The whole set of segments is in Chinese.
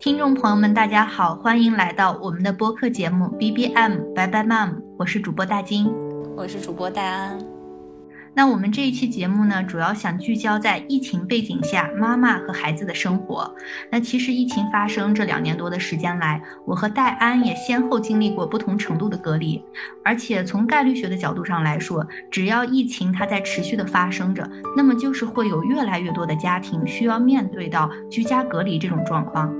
听众朋友们，大家好，欢迎来到我们的播客节目 B B M 拜拜 Mom，我是主播大金，我是主播戴安。那我们这一期节目呢，主要想聚焦在疫情背景下妈妈和孩子的生活。那其实疫情发生这两年多的时间来，我和戴安也先后经历过不同程度的隔离，而且从概率学的角度上来说，只要疫情它在持续的发生着，那么就是会有越来越多的家庭需要面对到居家隔离这种状况。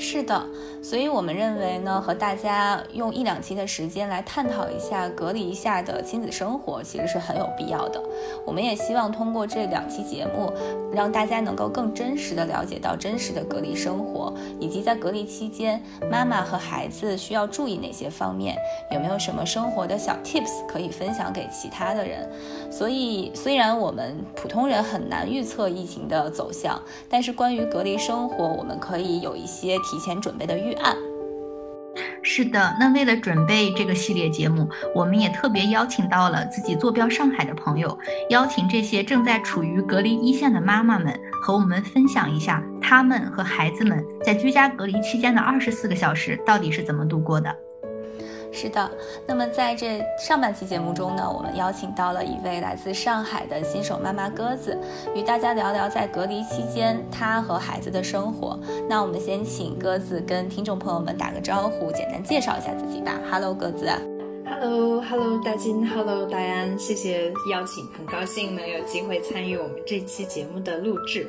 是的，所以我们认为呢，和大家用一两期的时间来探讨一下隔离一下的亲子生活，其实是很有必要的。我们也希望通过这两期节目，让大家能够更真实的了解到真实的隔离生活，以及在隔离期间，妈妈和孩子需要注意哪些方面，有没有什么生活的小 tips 可以分享给其他的人。所以，虽然我们普通人很难预测疫情的走向，但是关于隔离生活，我们可以有一些。提前准备的预案，是的。那为了准备这个系列节目，我们也特别邀请到了自己坐标上海的朋友，邀请这些正在处于隔离一线的妈妈们，和我们分享一下他们和孩子们在居家隔离期间的二十四个小时到底是怎么度过的。是的，那么在这上半期节目中呢，我们邀请到了一位来自上海的新手妈妈鸽子，与大家聊聊在隔离期间她和孩子的生活。那我们先请鸽子跟听众朋友们打个招呼，简单介绍一下自己吧。Hello，鸽子。Hello，Hello，大金，Hello，大安，谢谢邀请，很高兴能有机会参与我们这期节目的录制。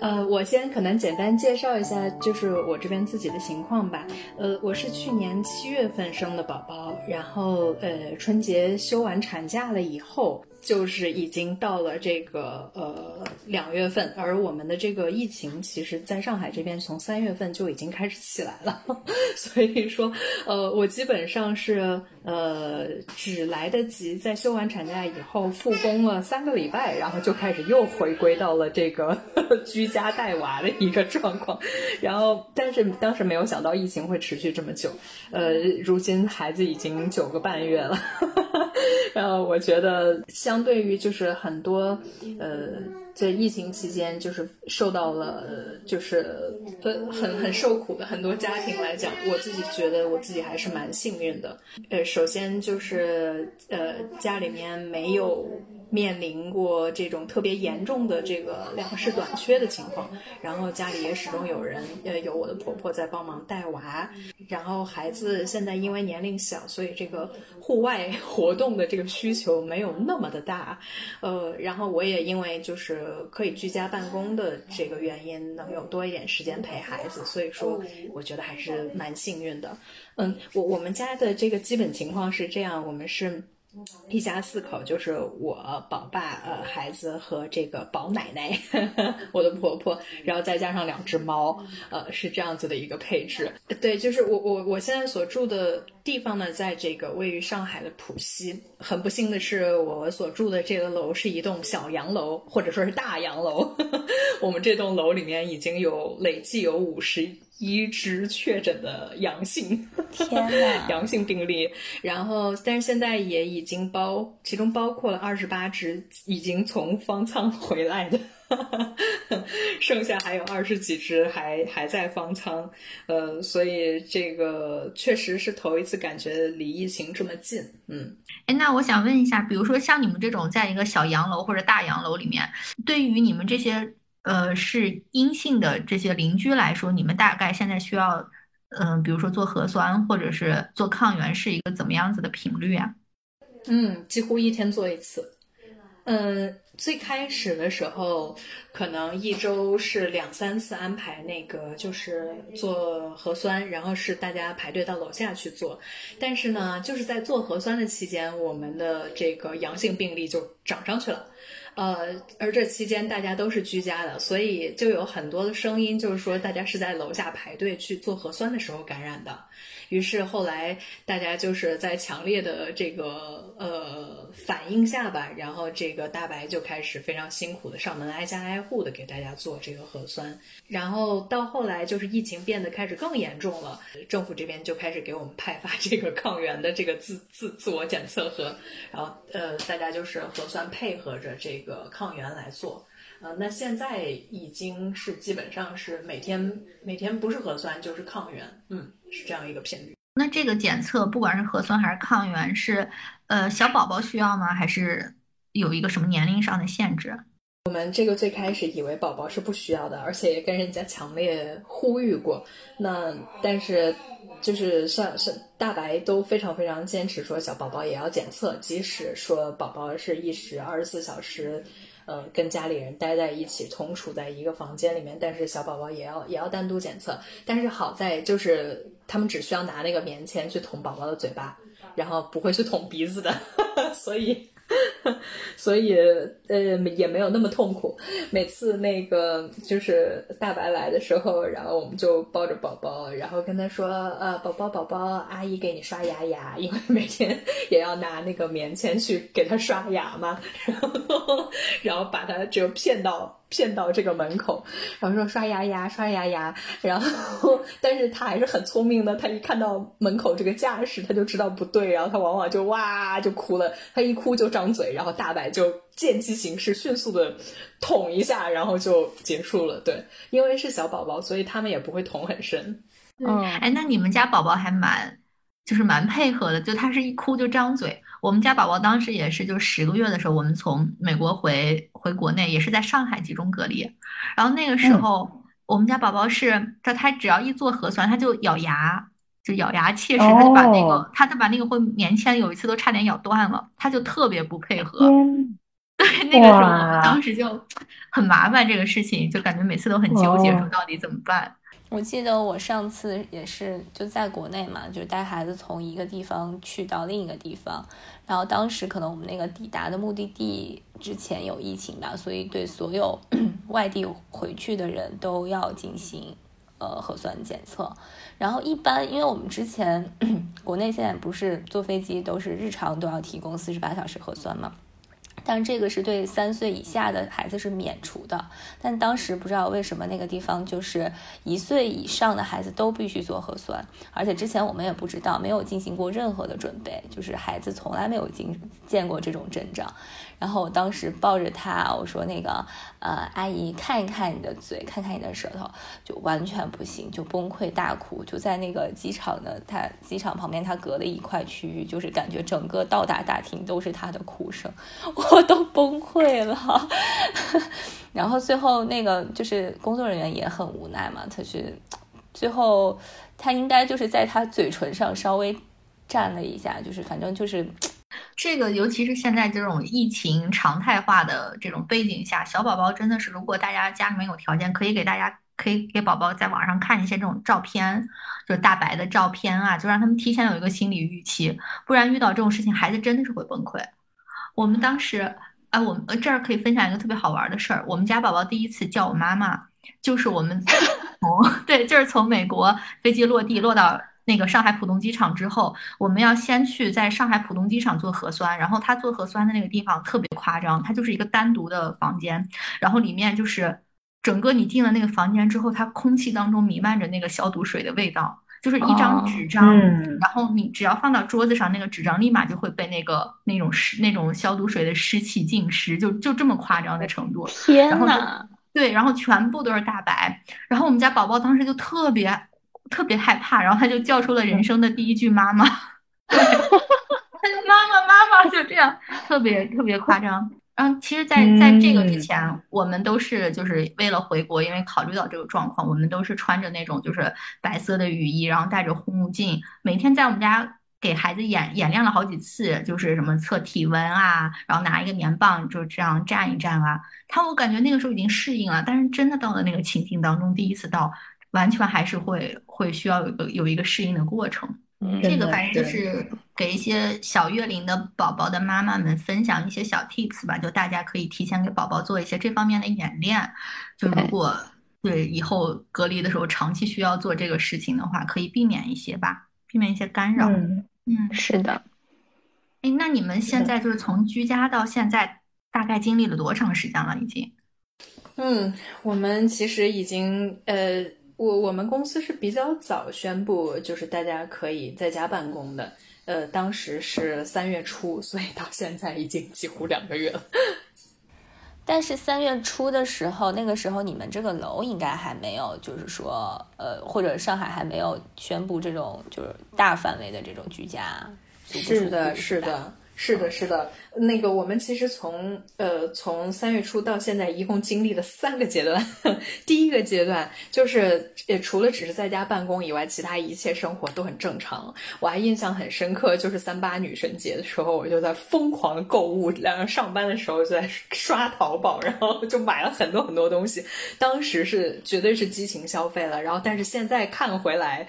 呃，我先可能简单介绍一下，就是我这边自己的情况吧。呃，我是去年七月份生的宝宝，然后呃，春节休完产假了以后。就是已经到了这个呃两月份，而我们的这个疫情，其实在上海这边从三月份就已经开始起来了，所以说，呃，我基本上是呃只来得及在休完产假以后复工了三个礼拜，然后就开始又回归到了这个 居家带娃的一个状况，然后但是当时没有想到疫情会持续这么久，呃，如今孩子已经九个半月了，然后我觉得。相对于就是很多，呃，在疫情期间就是受到了就是呃很很受苦的很多家庭来讲，我自己觉得我自己还是蛮幸运的。呃，首先就是呃家里面没有。面临过这种特别严重的这个粮食短缺的情况，然后家里也始终有人，呃，有我的婆婆在帮忙带娃，然后孩子现在因为年龄小，所以这个户外活动的这个需求没有那么的大，呃，然后我也因为就是可以居家办公的这个原因，能有多一点时间陪孩子，所以说我觉得还是蛮幸运的。嗯，我我们家的这个基本情况是这样，我们是。一家四口就是我、宝爸、呃孩子和这个宝奶奶，我的婆婆，然后再加上两只猫，呃是这样子的一个配置。对，就是我我我现在所住的地方呢，在这个位于上海的浦西。很不幸的是，我所住的这个楼是一栋小洋楼，或者说是大洋楼。我们这栋楼里面已经有累计有五十。一只确诊的阳性，天呐，阳性病例，然后但是现在也已经包，其中包括了二十八只已经从方舱回来的，剩下还有二十几只还还在方舱，呃，所以这个确实是头一次感觉离疫情这么近，嗯，哎，那我想问一下，比如说像你们这种在一个小洋楼或者大洋楼里面，对于你们这些。呃，是阴性的这些邻居来说，你们大概现在需要，嗯，比如说做核酸或者是做抗原，是一个怎么样子的频率啊？嗯，几乎一天做一次。嗯，最开始的时候，可能一周是两三次安排那个，就是做核酸，然后是大家排队到楼下去做。但是呢，就是在做核酸的期间，我们的这个阳性病例就涨上去了。呃，而这期间大家都是居家的，所以就有很多的声音，就是说大家是在楼下排队去做核酸的时候感染的。于是后来大家就是在强烈的这个呃反应下吧，然后这个大白就开始非常辛苦的上门挨家挨户的给大家做这个核酸。然后到后来就是疫情变得开始更严重了，政府这边就开始给我们派发这个抗原的这个自自自我检测盒，然后呃大家就是核酸配合着这个抗原来做。呃，那现在已经是基本上是每天每天不是核酸就是抗原，嗯，是这样一个频率。那这个检测不管是核酸还是抗原，是呃小宝宝需要吗？还是有一个什么年龄上的限制？我们这个最开始以为宝宝是不需要的，而且也跟人家强烈呼吁过。那但是就是像是大白都非常非常坚持说小宝宝也要检测，即使说宝宝是一时二十四小时，呃，跟家里人待在一起，同处在一个房间里面，但是小宝宝也要也要单独检测。但是好在就是他们只需要拿那个棉签去捅宝宝的嘴巴，然后不会去捅鼻子的，所以。所以，呃，也没有那么痛苦。每次那个就是大白来的时候，然后我们就抱着宝宝，然后跟他说：“呃，宝宝，宝宝，阿姨给你刷牙牙，因为每天也要拿那个棉签去给他刷牙嘛。”然后，然后把他就骗到。骗到这个门口，然后说刷牙牙，刷牙牙，然后但是他还是很聪明的，他一看到门口这个架势，他就知道不对，然后他往往就哇就哭了，他一哭就张嘴，然后大白就见机行事，迅速的捅一下，然后就结束了。对，因为是小宝宝，所以他们也不会捅很深。嗯，哎，那你们家宝宝还蛮就是蛮配合的，就他是一哭就张嘴。我们家宝宝当时也是，就十个月的时候，我们从美国回回国内，也是在上海集中隔离。然后那个时候，我们家宝宝是，他他只要一做核酸，他就咬牙，就咬牙切齿，他就把那个，他他把那个会棉签，有一次都差点咬断了，他就特别不配合。对，那个时候我们当时就很麻烦这个事情，就感觉每次都很纠结，说到底怎么办。我记得我上次也是就在国内嘛，就是带孩子从一个地方去到另一个地方，然后当时可能我们那个抵达的目的地之前有疫情吧，所以对所有 外地回去的人都要进行呃核酸检测。然后一般因为我们之前 国内现在不是坐飞机都是日常都要提供四十八小时核酸嘛。但这个是对三岁以下的孩子是免除的，但当时不知道为什么那个地方就是一岁以上的孩子都必须做核酸，而且之前我们也不知道，没有进行过任何的准备，就是孩子从来没有经见过这种阵仗。然后我当时抱着他，我说那个呃阿姨看一看你的嘴，看看你的舌头，就完全不行，就崩溃大哭，就在那个机场的他机场旁边，他隔了一块区域，就是感觉整个到达大厅都是他的哭声，我都崩溃了。然后最后那个就是工作人员也很无奈嘛，他是最后他应该就是在他嘴唇上稍微蘸了一下，就是反正就是。这个，尤其是现在这种疫情常态化的这种背景下，小宝宝真的是，如果大家家里面有条件，可以给大家，可以给宝宝在网上看一些这种照片，就大白的照片啊，就让他们提前有一个心理预期，不然遇到这种事情，孩子真的是会崩溃。我们当时，哎，我们这儿可以分享一个特别好玩的事儿，我们家宝宝第一次叫我妈妈，就是我们 从对，就是从美国飞机落地落到。那个上海浦东机场之后，我们要先去在上海浦东机场做核酸，然后他做核酸的那个地方特别夸张，它就是一个单独的房间，然后里面就是整个你进了那个房间之后，它空气当中弥漫着那个消毒水的味道，就是一张纸张，然后你只要放到桌子上，那个纸张立马就会被那个那种湿那种消毒水的湿气浸湿，就就这么夸张的程度。天呐，对，然后全部都是大白，然后我们家宝宝当时就特别。特别害怕，然后他就叫出了人生的第一句“妈妈”，他就妈妈妈妈”，就这样，特别特别夸张。然后其实，在在这个之前，我们都是就是为了回国，因为考虑到这个状况，我们都是穿着那种就是白色的雨衣，然后戴着护目镜，每天在我们家给孩子演演练了好几次，就是什么测体温啊，然后拿一个棉棒就这样站一站啊。他我感觉那个时候已经适应了，但是真的到了那个情境当中，第一次到。完全还是会会需要有个有一个适应的过程，这个反正就是给一些小月龄的宝宝的妈妈们分享一些小 tips 吧，就大家可以提前给宝宝做一些这方面的演练，就如果对以后隔离的时候长期需要做这个事情的话，可以避免一些吧，避免一些干扰。嗯，是的。哎，那你们现在就是从居家到现在，大概经历了多长时间了？已经？嗯，我们其实已经呃。我我们公司是比较早宣布，就是大家可以在家办公的。呃，当时是三月初，所以到现在已经几乎两个月了。但是三月初的时候，那个时候你们这个楼应该还没有，就是说，呃，或者上海还没有宣布这种就是大范围的这种居家。是的，是的。是的，是的，那个我们其实从呃从三月初到现在，一共经历了三个阶段。第一个阶段就是也除了只是在家办公以外，其他一切生活都很正常。我还印象很深刻，就是三八女神节的时候，我就在疯狂的购物，然后上班的时候就在刷淘宝，然后就买了很多很多东西。当时是绝对是激情消费了，然后但是现在看回来。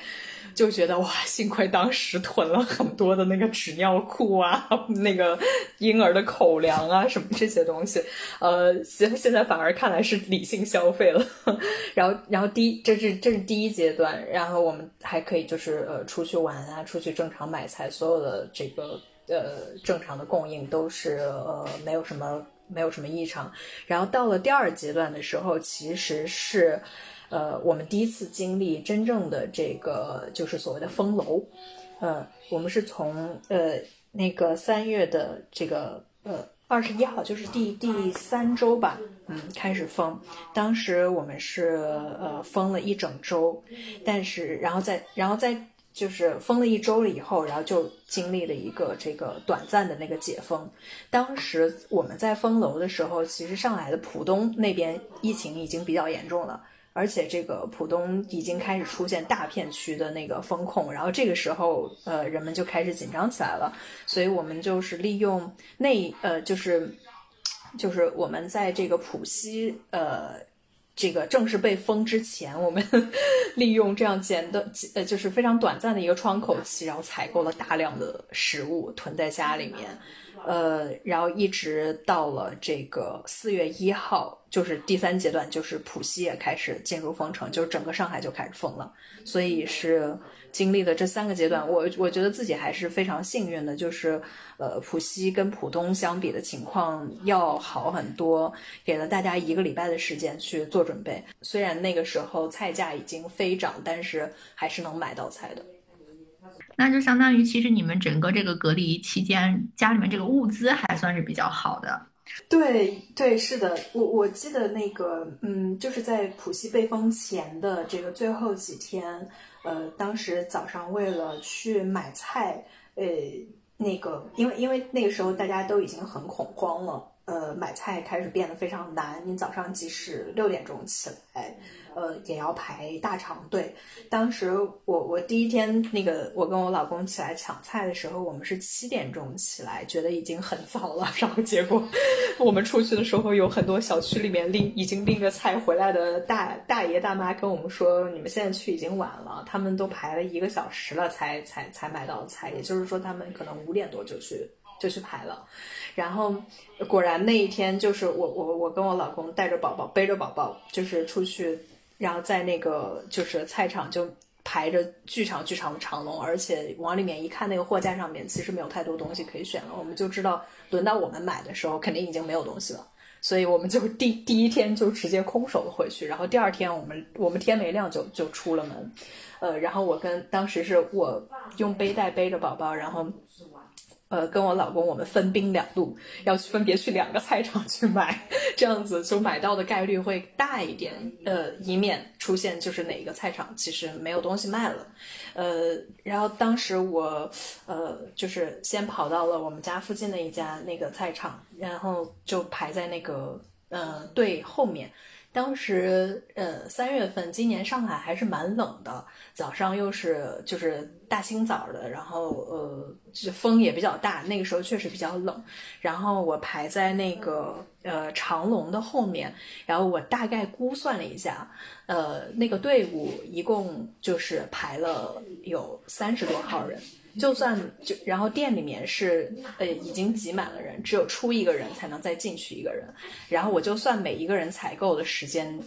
就觉得哇，幸亏当时囤了很多的那个纸尿裤啊，那个婴儿的口粮啊，什么这些东西，呃，现现在反而看来是理性消费了。然后，然后第一，这是这是第一阶段，然后我们还可以就是呃出去玩啊，出去正常买菜，所有的这个呃正常的供应都是呃没有什么没有什么异常。然后到了第二阶段的时候，其实是。呃，我们第一次经历真正的这个就是所谓的封楼，呃，我们是从呃那个三月的这个呃二十一号，就是第第三周吧，嗯，开始封。当时我们是呃封了一整周，但是然后在然后在就是封了一周了以后，然后就经历了一个这个短暂的那个解封。当时我们在封楼的时候，其实上海的浦东那边疫情已经比较严重了。而且这个浦东已经开始出现大片区的那个风控，然后这个时候，呃，人们就开始紧张起来了。所以我们就是利用那呃，就是就是我们在这个浦西呃这个正式被封之前，我们 利用这样简短呃就是非常短暂的一个窗口期，然后采购了大量的食物囤在家里面。呃，然后一直到了这个四月一号，就是第三阶段，就是浦西也开始进入封城，就是整个上海就开始封了。所以是经历了这三个阶段，我我觉得自己还是非常幸运的，就是呃，浦西跟浦东相比的情况要好很多，给了大家一个礼拜的时间去做准备。虽然那个时候菜价已经飞涨，但是还是能买到菜的。那就相当于，其实你们整个这个隔离期间，家里面这个物资还算是比较好的。对对，是的，我我记得那个，嗯，就是在浦西被封前的这个最后几天，呃，当时早上为了去买菜，呃，那个，因为因为那个时候大家都已经很恐慌了，呃，买菜开始变得非常难。你早上即使六点钟起来。呃，也要排大长队。当时我我第一天那个，我跟我老公起来抢菜的时候，我们是七点钟起来，觉得已经很早了。然后结果我们出去的时候，有很多小区里面拎已经拎着菜回来的大大爷大妈跟我们说：“你们现在去已经晚了，他们都排了一个小时了，才才才买到菜。也就是说，他们可能五点多就去就去排了。然后果然那一天，就是我我我跟我老公带着宝宝，背着宝宝，就是出去。然后在那个就是菜场就排着巨长巨长的长龙，而且往里面一看，那个货架上面其实没有太多东西可以选了。我们就知道轮到我们买的时候，肯定已经没有东西了，所以我们就第第一天就直接空手回去。然后第二天我们我们天没亮就就出了门，呃，然后我跟当时是我用背带背着宝宝，然后。呃，跟我老公我们分兵两路，要分别去两个菜场去买，这样子就买到的概率会大一点。呃，以免出现就是哪一个菜场其实没有东西卖了。呃，然后当时我呃就是先跑到了我们家附近的一家那个菜场，然后就排在那个呃队后面。当时，呃，三月份，今年上海还是蛮冷的，早上又是就是大清早的，然后呃，风也比较大，那个时候确实比较冷。然后我排在那个呃长龙的后面，然后我大概估算了一下，呃，那个队伍一共就是排了有三十多号人。就算就然后店里面是呃已经挤满了人，只有出一个人才能再进去一个人，然后我就算每一个人采购的时间，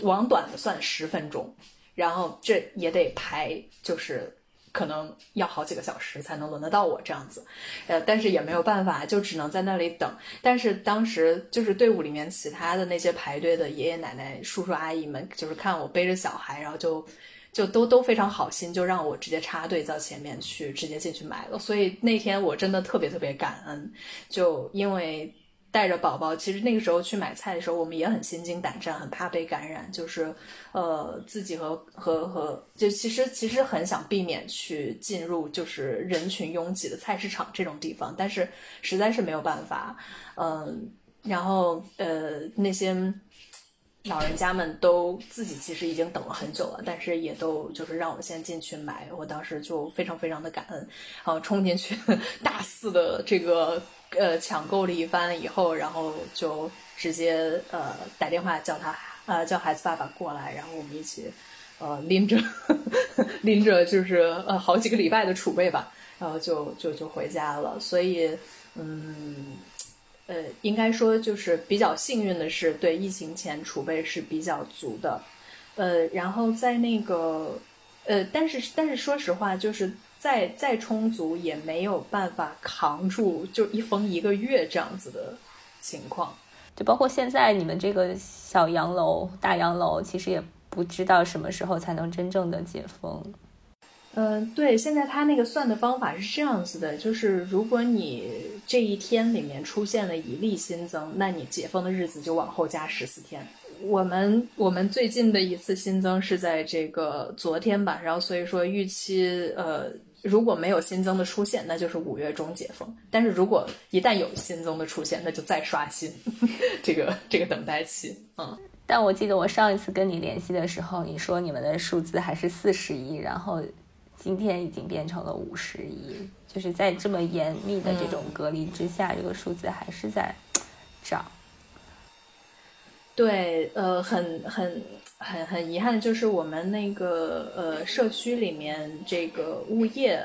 往短的算十分钟，然后这也得排，就是可能要好几个小时才能轮得到我这样子，呃，但是也没有办法，就只能在那里等。但是当时就是队伍里面其他的那些排队的爷爷奶奶、叔叔阿姨们，就是看我背着小孩，然后就。就都都非常好心，就让我直接插队到前面去，直接进去买了。所以那天我真的特别特别感恩，就因为。带着宝宝，其实那个时候去买菜的时候，我们也很心惊胆战，很怕被感染，就是呃自己和和和就其实其实很想避免去进入就是人群拥挤的菜市场这种地方，但是实在是没有办法，嗯，然后呃那些。老人家们都自己其实已经等了很久了，但是也都就是让我先进去买。我当时就非常非常的感恩，然后冲进去大肆的这个呃抢购了一番以后，然后就直接呃打电话叫他呃叫孩子爸爸过来，然后我们一起呃拎着 拎着就是呃好几个礼拜的储备吧，然后就就就回家了。所以嗯。呃，应该说就是比较幸运的是，对疫情前储备是比较足的，呃，然后在那个，呃，但是但是说实话，就是再再充足也没有办法扛住，就一封一个月这样子的情况。就包括现在你们这个小洋楼、大洋楼，其实也不知道什么时候才能真正的解封。嗯，对，现在他那个算的方法是这样子的，就是如果你这一天里面出现了一例新增，那你解封的日子就往后加十四天。我们我们最近的一次新增是在这个昨天吧，然后所以说预期呃如果没有新增的出现，那就是五月中解封。但是如果一旦有新增的出现，那就再刷新 这个这个等待期。嗯，但我记得我上一次跟你联系的时候，你说你们的数字还是四十亿，然后。今天已经变成了五十一，就是在这么严密的这种隔离之下，这个数字还是在涨。对，呃，很很很很遗憾的，就是我们那个呃社区里面这个物业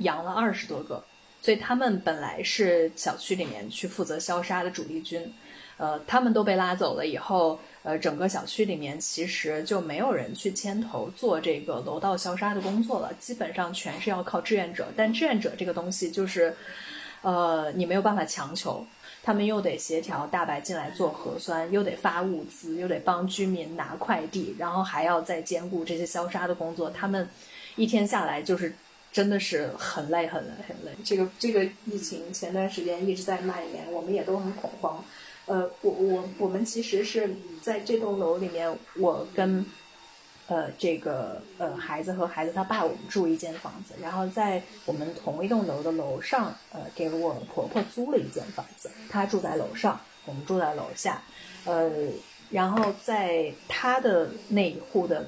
养了二十多个，所以他们本来是小区里面去负责消杀的主力军，呃，他们都被拉走了以后。呃，整个小区里面其实就没有人去牵头做这个楼道消杀的工作了，基本上全是要靠志愿者。但志愿者这个东西就是，呃，你没有办法强求，他们又得协调大白进来做核酸，又得发物资，又得帮居民拿快递，然后还要再兼顾这些消杀的工作。他们一天下来就是真的是很累很累很累。这个这个疫情前段时间一直在蔓延，我们也都很恐慌。呃，我我我们其实是在这栋楼里面，我跟呃这个呃孩子和孩子他爸，我们住一间房子，然后在我们同一栋楼的楼上，呃，给我婆婆租了一间房子，她住在楼上，我们住在楼下，呃，然后在她的那一户的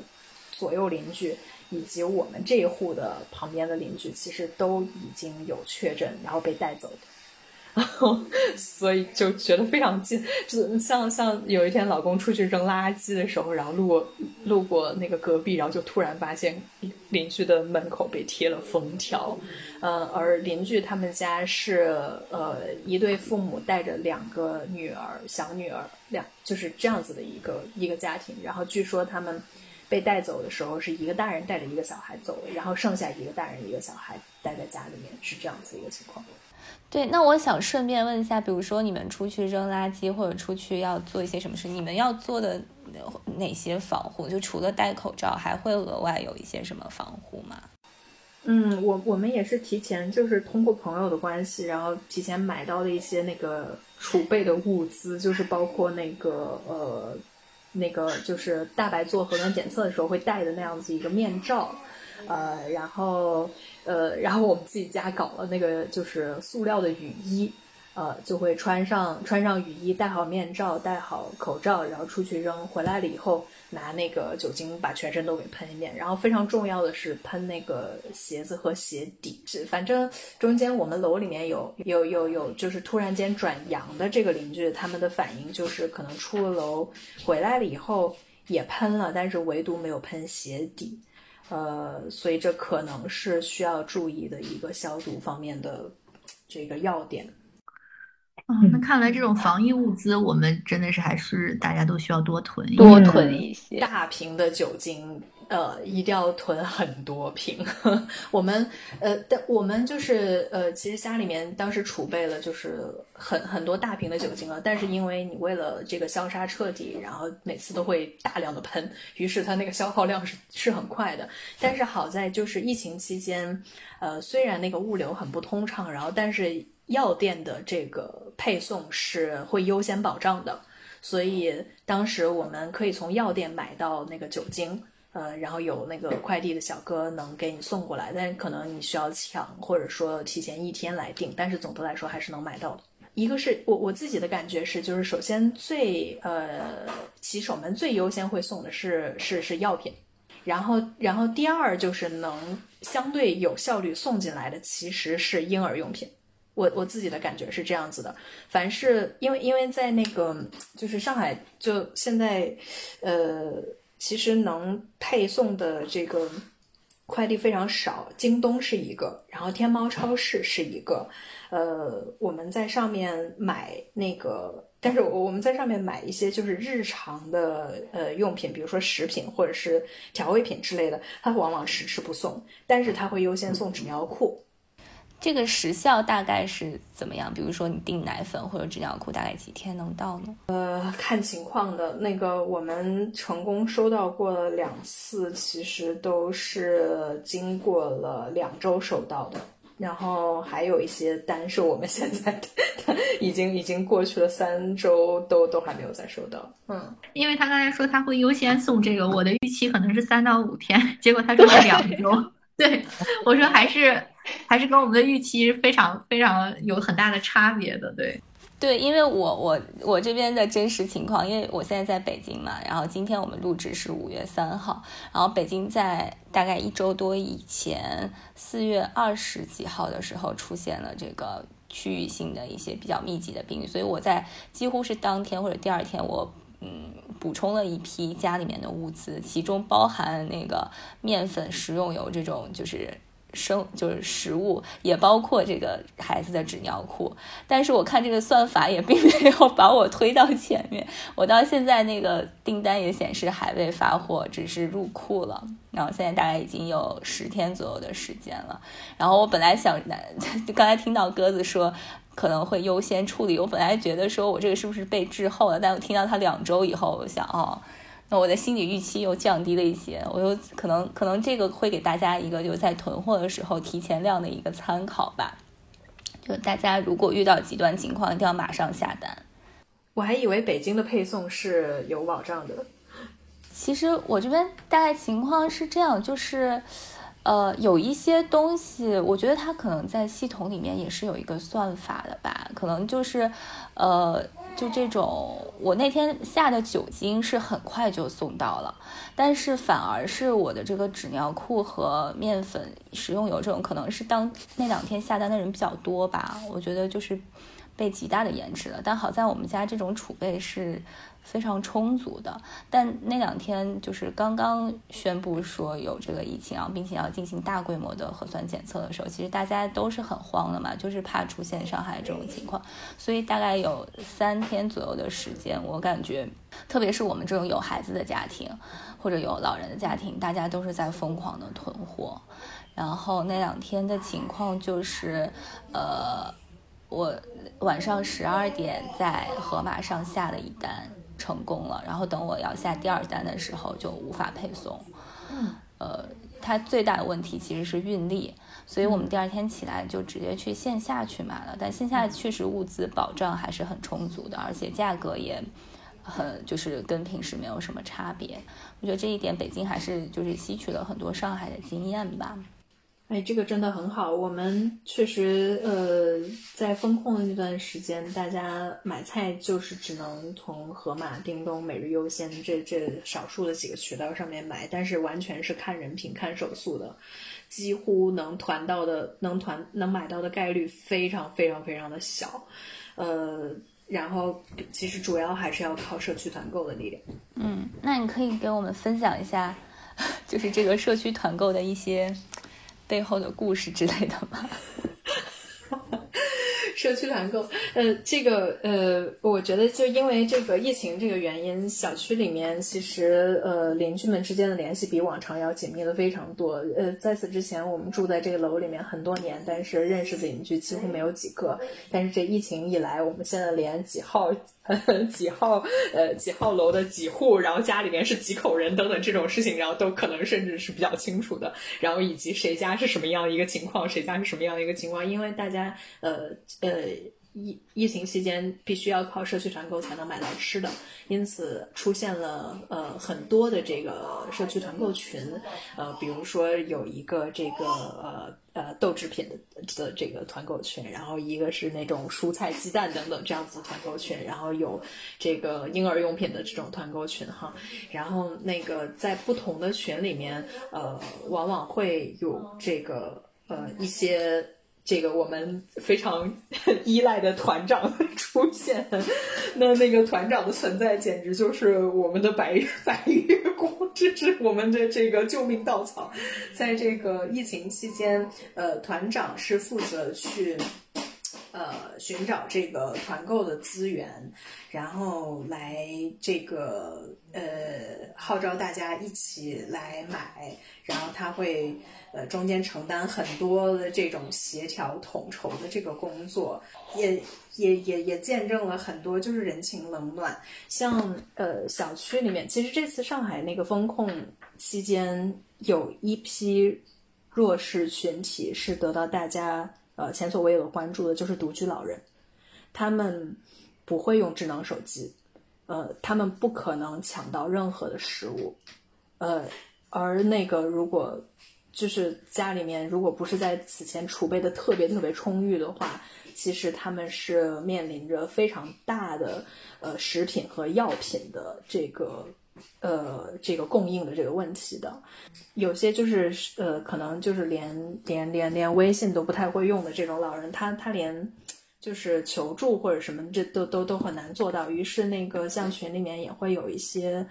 左右邻居，以及我们这一户的旁边的邻居，其实都已经有确诊，然后被带走的。然后，所以就觉得非常近，就像像有一天老公出去扔垃圾的时候，然后路过路过那个隔壁，然后就突然发现邻居的门口被贴了封条，嗯，而邻居他们家是呃一对父母带着两个女儿，小女儿两就是这样子的一个一个家庭，然后据说他们被带走的时候是一个大人带着一个小孩走了，然后剩下一个大人一个小孩待在家里面，是这样子一个情况。对，那我想顺便问一下，比如说你们出去扔垃圾或者出去要做一些什么事，你们要做的哪些防护？就除了戴口罩，还会额外有一些什么防护吗？嗯，我我们也是提前就是通过朋友的关系，然后提前买到了一些那个储备的物资，就是包括那个呃那个就是大白做核酸检测的时候会戴的那样子一个面罩，呃，然后。呃，然后我们自己家搞了那个就是塑料的雨衣，呃，就会穿上穿上雨衣，戴好面罩，戴好口罩，然后出去扔。回来了以后，拿那个酒精把全身都给喷一遍。然后非常重要的是喷那个鞋子和鞋底。是，反正中间我们楼里面有有有有，就是突然间转阳的这个邻居，他们的反应就是可能出了楼回来了以后也喷了，但是唯独没有喷鞋底。呃，所以这可能是需要注意的一个消毒方面的这个要点。嗯，那看来这种防疫物资，我们真的是还是大家都需要多囤，多囤一些大瓶的酒精，呃，一定要囤很多瓶。我们呃，但我们就是呃，其实家里面当时储备了就是很很多大瓶的酒精了，但是因为你为了这个消杀彻底，然后每次都会大量的喷，于是它那个消耗量 是是很快的。但是好在就是疫情期间，呃，虽然那个物流很不通畅，然后但是药店的这个配送是会优先保障的。所以当时我们可以从药店买到那个酒精，呃，然后有那个快递的小哥能给你送过来，但可能你需要抢，或者说提前一天来订，但是总的来说还是能买到的。一个是我我自己的感觉是，就是首先最呃骑手们最优先会送的是是是药品，然后然后第二就是能相对有效率送进来的其实是婴儿用品。我我自己的感觉是这样子的，凡是因为因为在那个就是上海，就现在，呃，其实能配送的这个快递非常少，京东是一个，然后天猫超市是一个，呃，我们在上面买那个，但是我们在上面买一些就是日常的呃用品，比如说食品或者是调味品之类的，它往往迟迟不送，但是它会优先送纸尿裤。这个时效大概是怎么样？比如说你订奶粉或者纸尿裤，大概几天能到呢？呃，看情况的。那个我们成功收到过了两次，其实都是经过了两周收到的。然后还有一些单是我们现在 已经已经过去了三周，都都还没有再收到。嗯，因为他刚才说他会优先送这个，我的预期可能是三到五天，结果他说了两周。对，我说还是。还是跟我们的预期非常非常有很大的差别的，对，对，因为我我我这边的真实情况，因为我现在在北京嘛，然后今天我们录制是五月三号，然后北京在大概一周多以前，四月二十几号的时候出现了这个区域性的一些比较密集的病例，所以我在几乎是当天或者第二天，我嗯补充了一批家里面的物资，其中包含那个面粉、食用油这种，就是。生就是食物，也包括这个孩子的纸尿裤，但是我看这个算法也并没有把我推到前面，我到现在那个订单也显示还未发货，只是入库了，然后现在大概已经有十天左右的时间了，然后我本来想，刚才听到鸽子说可能会优先处理，我本来觉得说我这个是不是被滞后了，但我听到他两周以后，我想哦。那我的心理预期又降低了一些，我又可能可能这个会给大家一个就是在囤货的时候提前量的一个参考吧。就大家如果遇到极端情况，一定要马上下单。我还以为北京的配送是有保障的。其实我这边大概情况是这样，就是呃有一些东西，我觉得它可能在系统里面也是有一个算法的吧，可能就是呃。就这种，我那天下的酒精是很快就送到了，但是反而是我的这个纸尿裤和面粉、食用油这种，可能是当那两天下单的人比较多吧，我觉得就是被极大的延迟了。但好在我们家这种储备是。非常充足的，但那两天就是刚刚宣布说有这个疫情，然后并且要进行大规模的核酸检测的时候，其实大家都是很慌的嘛，就是怕出现上海这种情况，所以大概有三天左右的时间，我感觉，特别是我们这种有孩子的家庭或者有老人的家庭，大家都是在疯狂的囤货，然后那两天的情况就是，呃，我晚上十二点在盒马上下了一单。成功了，然后等我要下第二单的时候就无法配送。嗯，呃，它最大的问题其实是运力，所以我们第二天起来就直接去线下去买了。但线下确实物资保障还是很充足的，而且价格也很就是跟平时没有什么差别。我觉得这一点北京还是就是吸取了很多上海的经验吧。哎，这个真的很好。我们确实，呃，在风控的那段时间，大家买菜就是只能从盒马、叮咚、每日优先这这少数的几个渠道上面买，但是完全是看人品、看手速的，几乎能团到的、能团能买到的概率非常非常非常的小。呃，然后其实主要还是要靠社区团购的力量。嗯，那你可以给我们分享一下，就是这个社区团购的一些。背后的故事之类的吗？社区团购，呃，这个呃，我觉得就因为这个疫情这个原因，小区里面其实呃邻居们之间的联系比往常要紧密的非常多。呃，在此之前，我们住在这个楼里面很多年，但是认识的邻居几乎没有几个。但是这疫情一来，我们现在连几号。几号呃几号楼的几户，然后家里面是几口人等等这种事情，然后都可能甚至是比较清楚的。然后以及谁家是什么样的一个情况，谁家是什么样的一个情况，因为大家呃呃疫疫情期间必须要靠社区团购才能买到吃的，因此出现了呃很多的这个社区团购群，呃比如说有一个这个呃。呃，豆制品的的这个团购群，然后一个是那种蔬菜、鸡蛋等等这样子的团购群，然后有这个婴儿用品的这种团购群哈，然后那个在不同的群里面，呃，往往会有这个呃一些。这个我们非常 依赖的团长 出现，那那个团长的存在简直就是我们的白月 白月光，这是我们的这个救命稻草。在这个疫情期间，呃，团长是负责去呃寻找这个团购的资源，然后来这个呃号召大家一起来买，然后他会。呃，中间承担很多的这种协调统筹的这个工作，也也也也见证了很多就是人情冷暖。像呃小区里面，其实这次上海那个风控期间，有一批弱势群体是得到大家呃前所未有的关注的，就是独居老人。他们不会用智能手机，呃，他们不可能抢到任何的食物，呃，而那个如果。就是家里面，如果不是在此前储备的特别特别充裕的话，其实他们是面临着非常大的呃食品和药品的这个呃这个供应的这个问题的。有些就是呃可能就是连连连连微信都不太会用的这种老人，他他连就是求助或者什么这都都都很难做到。于是那个像群里面也会有一些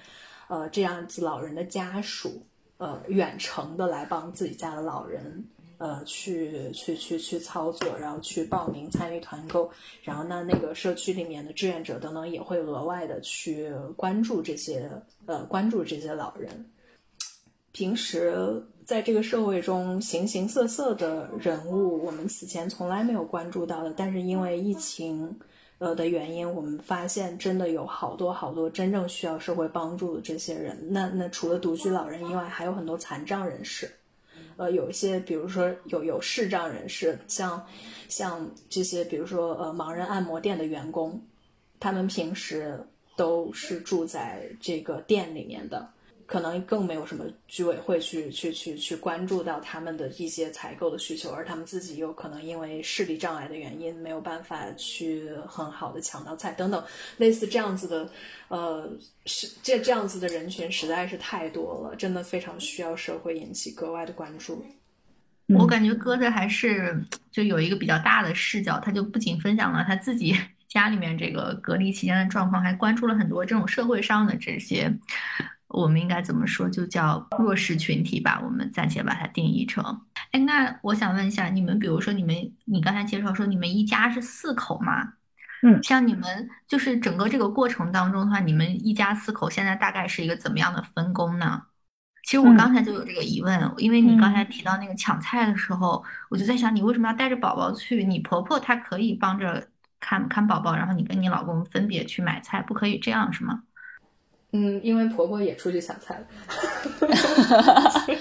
呃这样子老人的家属。呃，远程的来帮自己家的老人，呃，去去去去操作，然后去报名参与团购，然后呢，那个社区里面的志愿者等等也会额外的去关注这些，呃，关注这些老人。平时在这个社会中形形色色的人物，我们此前从来没有关注到的，但是因为疫情。呃的原因，我们发现真的有好多好多真正需要社会帮助的这些人。那那除了独居老人以外，还有很多残障人士，呃，有一些比如说有有视障人士，像像这些比如说呃盲人按摩店的员工，他们平时都是住在这个店里面的。可能更没有什么居委会去去去去关注到他们的一些采购的需求，而他们自己又可能因为视力障碍的原因没有办法去很好的抢到菜等等，类似这样子的，呃，是这这样子的人群实在是太多了，真的非常需要社会引起格外的关注。我感觉鸽子还是就有一个比较大的视角，他就不仅分享了他自己家里面这个隔离期间的状况，还关注了很多这种社会上的这些。我们应该怎么说？就叫弱势群体吧。我们暂且把它定义成。哎，那我想问一下，你们比如说，你们你刚才介绍说你们一家是四口嘛？嗯，像你们就是整个这个过程当中的话，你们一家四口现在大概是一个怎么样的分工呢？其实我刚才就有这个疑问，因为你刚才提到那个抢菜的时候，我就在想，你为什么要带着宝宝去？你婆婆她可以帮着看看宝宝，然后你跟你老公分别去买菜，不可以这样是吗？嗯，因为婆婆也出去抢菜了，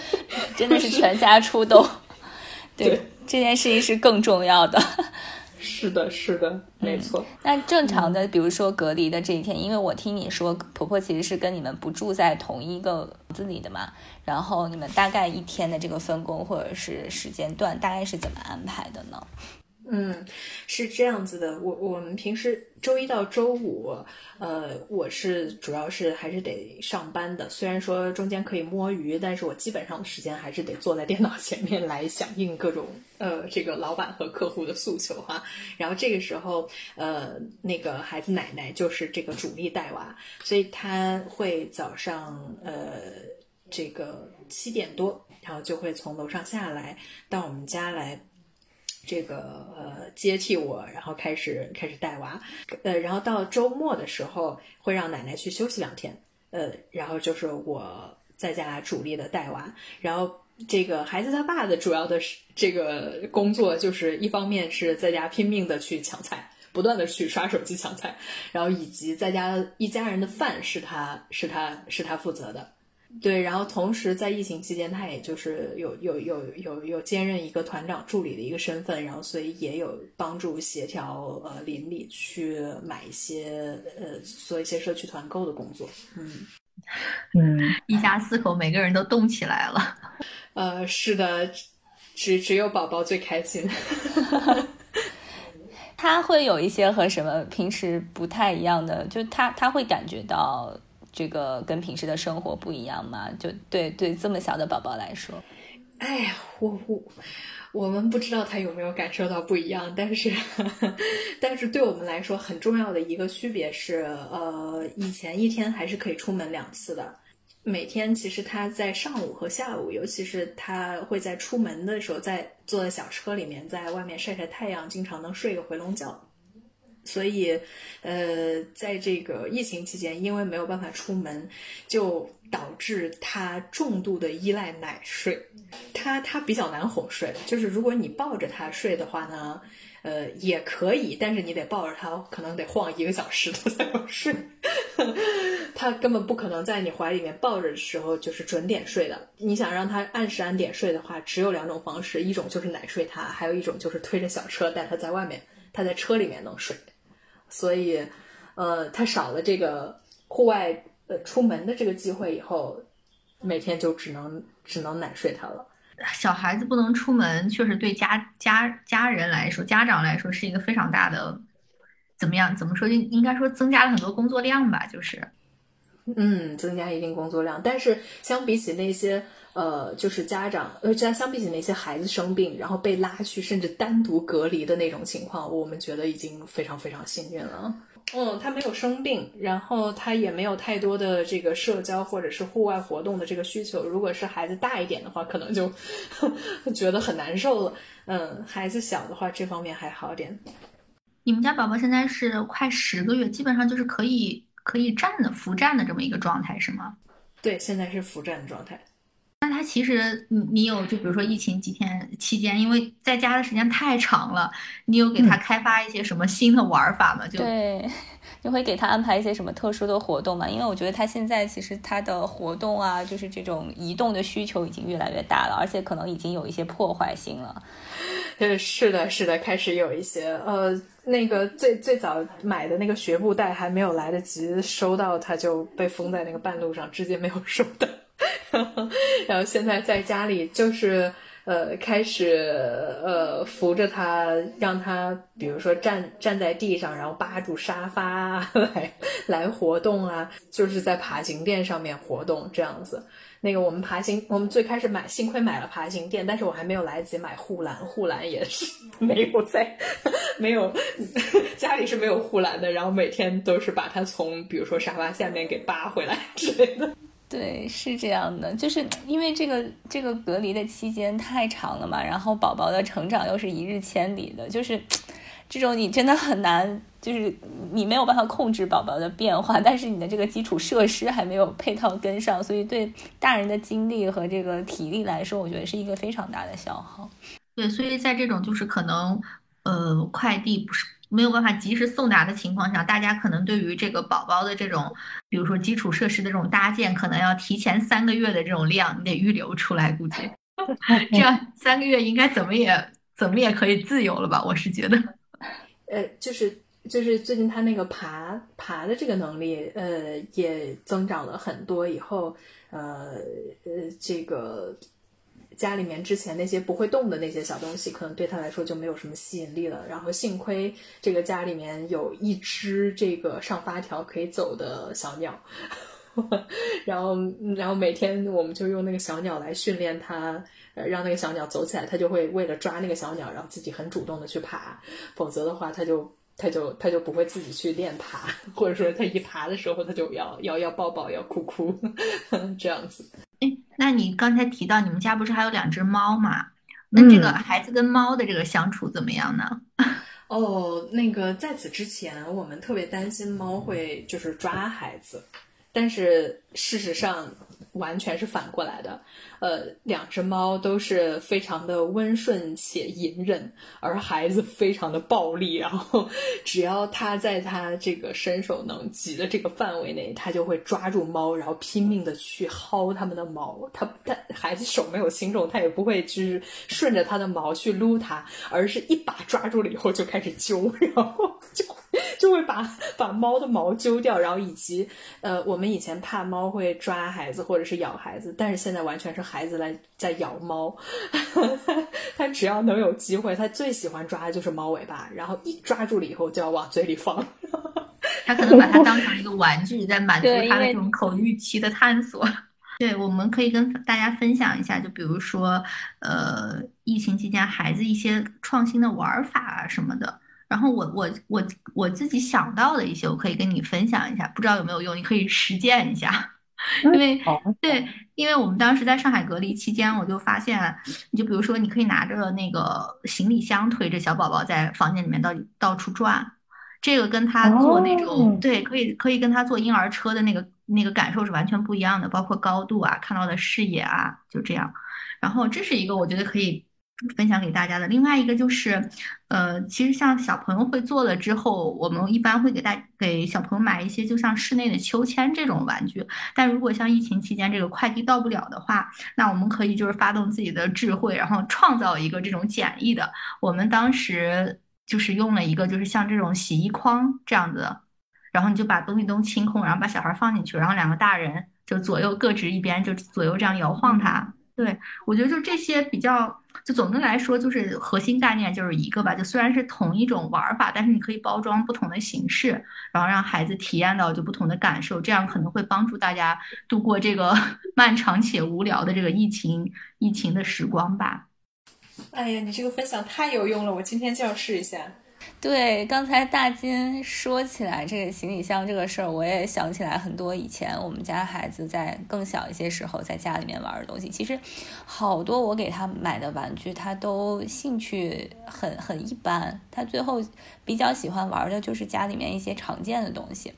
真的是全家出动。对，这件事情是更重要的。是的，是的，没错。那正常的，比如说隔离的这一天，因为我听你说婆婆其实是跟你们不住在同一个房子里的嘛，然后你们大概一天的这个分工或者是时间段，大概是怎么安排的呢？嗯，是这样子的，我我们平时周一到周五，呃，我是主要是还是得上班的。虽然说中间可以摸鱼，但是我基本上的时间还是得坐在电脑前面来响应各种呃这个老板和客户的诉求哈。然后这个时候，呃，那个孩子奶奶就是这个主力带娃，所以他会早上呃这个七点多，然后就会从楼上下来到我们家来。这个呃接替我，然后开始开始带娃，呃，然后到周末的时候会让奶奶去休息两天，呃，然后就是我在家主力的带娃，然后这个孩子他爸的主要的是这个工作就是一方面是在家拼命的去抢菜，不断的去刷手机抢菜，然后以及在家一家人的饭是他是他是他负责的。对，然后同时在疫情期间，他也就是有有有有有兼任一个团长助理的一个身份，然后所以也有帮助协调呃邻里去买一些呃做一些社区团购的工作。嗯嗯，一家四口每个人都动起来了。呃，是的，只只有宝宝最开心。他会有一些和什么平时不太一样的，就他他会感觉到。这个跟平时的生活不一样吗？就对对，这么小的宝宝来说，哎呀，我我我们不知道他有没有感受到不一样，但是 但是对我们来说很重要的一个区别是，呃，以前一天还是可以出门两次的，每天其实他在上午和下午，尤其是他会在出门的时候，在坐在小车里面，在外面晒晒太阳，经常能睡个回笼觉。所以，呃，在这个疫情期间，因为没有办法出门，就导致他重度的依赖奶睡。他他比较难哄睡，就是如果你抱着他睡的话呢，呃，也可以，但是你得抱着他，可能得晃一个小时他才能睡。他根本不可能在你怀里面抱着的时候就是准点睡的。你想让他按时按点睡的话，只有两种方式，一种就是奶睡他，还有一种就是推着小车带他在外面，他在车里面能睡。所以，呃，他少了这个户外呃出门的这个机会以后，每天就只能只能奶睡他了。小孩子不能出门，确实对家家家人来说，家长来说是一个非常大的，怎么样？怎么说？应应该说增加了很多工作量吧，就是，嗯，增加一定工作量。但是相比起那些。呃，就是家长，呃，相相比起那些孩子生病，然后被拉去，甚至单独隔离的那种情况，我们觉得已经非常非常幸运了。嗯，他没有生病，然后他也没有太多的这个社交或者是户外活动的这个需求。如果是孩子大一点的话，可能就 觉得很难受了。嗯，孩子小的话，这方面还好点。你们家宝宝现在是快十个月，基本上就是可以可以站的扶站的这么一个状态，是吗？对，现在是扶站的状态。那他其实，你你有就比如说疫情几天期间，因为在家的时间太长了，你有给他开发一些什么新的玩法吗？就对，你会给他安排一些什么特殊的活动吗？因为我觉得他现在其实他的活动啊，就是这种移动的需求已经越来越大了，而且可能已经有一些破坏性了。呃，是的，是的，开始有一些呃，那个最最早买的那个学步带还没有来得及收到，他就被封在那个半路上，直接没有收到。然后现在在家里就是呃开始呃扶着他，让他比如说站站在地上，然后扒住沙发 来来活动啊，就是在爬行垫上面活动这样子。那个我们爬行，我们最开始买，幸亏买了爬行垫，但是我还没有来得及买护栏，护栏也是没有在，没有 家里是没有护栏的，然后每天都是把它从比如说沙发下面给扒回来之类的。对，是这样的，就是因为这个这个隔离的期间太长了嘛，然后宝宝的成长又是一日千里的，就是这种你真的很难，就是你没有办法控制宝宝的变化，但是你的这个基础设施还没有配套跟上，所以对大人的精力和这个体力来说，我觉得是一个非常大的消耗。对，所以在这种就是可能，呃，快递不是。没有办法及时送达的情况下，大家可能对于这个宝宝的这种，比如说基础设施的这种搭建，可能要提前三个月的这种量，你得预留出来。估计 这样三个月应该怎么也怎么也可以自由了吧？我是觉得，呃，就是就是最近他那个爬爬的这个能力，呃，也增长了很多。以后，呃呃，这个。家里面之前那些不会动的那些小东西，可能对他来说就没有什么吸引力了。然后幸亏这个家里面有一只这个上发条可以走的小鸟，然后然后每天我们就用那个小鸟来训练它，呃，让那个小鸟走起来，它就会为了抓那个小鸟，然后自己很主动的去爬。否则的话，它就它就它就不会自己去练爬，或者说它一爬的时候，它就要要要抱抱，要哭哭 这样子。哎，那你刚才提到你们家不是还有两只猫吗？那这个孩子跟猫的这个相处怎么样呢？哦，那个在此之前，我们特别担心猫会就是抓孩子，但是事实上完全是反过来的。呃，两只猫都是非常的温顺且隐忍，而孩子非常的暴力。然后，只要它在它这个伸手能及的这个范围内，它就会抓住猫，然后拼命的去薅它们的毛。它它孩子手没有轻重，它也不会去顺着它的毛去撸它，而是一把抓住了以后就开始揪，然后就就会把把猫的毛揪掉。然后以及呃，我们以前怕猫会抓孩子 或者是咬孩子，但是现在完全是。孩子来在咬猫，他只要能有机会，他最喜欢抓的就是猫尾巴，然后一抓住了以后就要往嘴里放。他可能把它当成一个玩具，在满足他的这种口欲期的探索。对，我们可以跟大家分享一下，就比如说，呃，疫情期间孩子一些创新的玩法啊什么的。然后我我我我自己想到的一些，我可以跟你分享一下，不知道有没有用，你可以实践一下。因为对，因为我们当时在上海隔离期间，我就发现，你就比如说，你可以拿着那个行李箱推着小宝宝在房间里面到到处转，这个跟他坐那种对，可以可以跟他坐婴儿车的那个那个感受是完全不一样的，包括高度啊，看到的视野啊，就这样。然后这是一个我觉得可以。分享给大家的另外一个就是，呃，其实像小朋友会做了之后，我们一般会给大给小朋友买一些就像室内的秋千这种玩具。但如果像疫情期间这个快递到不了的话，那我们可以就是发动自己的智慧，然后创造一个这种简易的。我们当时就是用了一个就是像这种洗衣筐这样子，然后你就把东西都清空，然后把小孩放进去，然后两个大人就左右各执一边，就左右这样摇晃它。对，我觉得就这些比较，就总的来说就是核心概念就是一个吧，就虽然是同一种玩法，但是你可以包装不同的形式，然后让孩子体验到就不同的感受，这样可能会帮助大家度过这个 漫长且无聊的这个疫情疫情的时光吧。哎呀，你这个分享太有用了，我今天就要试一下。对，刚才大金说起来这个行李箱这个事儿，我也想起来很多以前我们家孩子在更小一些时候在家里面玩的东西。其实好多我给他买的玩具，他都兴趣很很一般。他最后比较喜欢玩的就是家里面一些常见的东西，